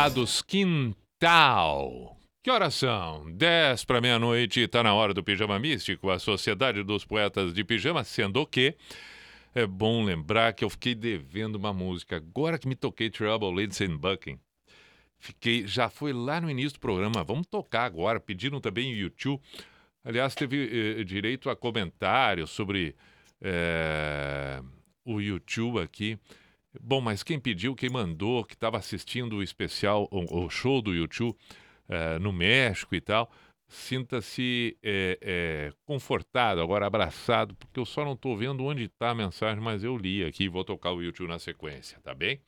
valvulados quintal. Que horas são? 10 para meia-noite, tá na hora do Pijama Místico, a Sociedade dos Poetas de Pijama, sendo que é bom lembrar que eu fiquei devendo uma música. Agora que me toquei Trouble, Lindsay Bucking. Fiquei, já foi lá no início do programa, vamos tocar agora. Pediram também o YouTube. Aliás, teve eh, direito a comentários sobre eh, o YouTube aqui. Bom, mas quem pediu, quem mandou, que estava assistindo o especial, o, o show do YouTube eh, no México e tal, sinta-se eh, eh, confortado, agora abraçado, porque eu só não estou vendo onde está a mensagem, mas eu li aqui e vou tocar o YouTube na sequência, tá bem?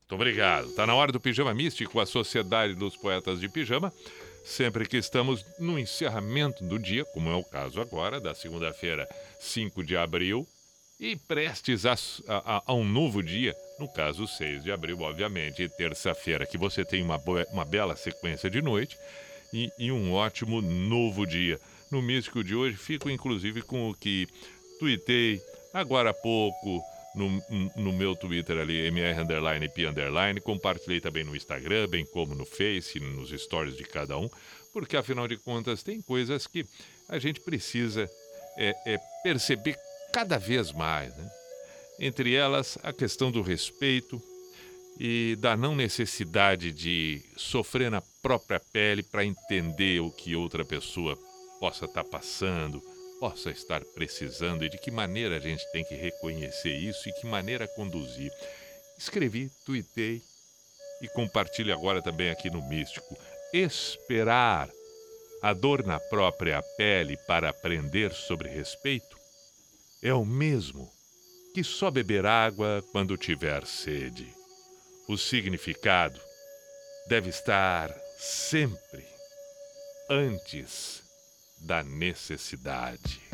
Muito obrigado. Tá na hora do Pijama Místico, a Sociedade dos Poetas de Pijama. Sempre que estamos no encerramento do dia, como é o caso agora, da segunda-feira, 5 de abril, e prestes a, a- a um novo dia, no caso 6 de abril, obviamente, terça-feira, que você tem uma, boa- uma bela sequência de noite e, e um ótimo novo dia. No Místico de hoje, fico inclusive com o que tuitei agora há pouco no, no meu Twitter ali, MR underline P underline, compartilhei também no Instagram, bem como no Face, nos stories de cada um, porque afinal de contas tem coisas que a gente precisa é, é, perceber cada vez mais, né? Entre elas, a questão do respeito e da não necessidade de sofrer na própria pele para entender o que outra pessoa possa estar passando, possa estar precisando e de que maneira a gente tem que reconhecer isso e que maneira conduzir. Escrevi, tuitei e compartilho agora também aqui no Místico. Esperar a dor na própria pele para aprender sobre respeito é o mesmo que só beber água quando tiver sede. O significado deve estar sempre antes da necessidade.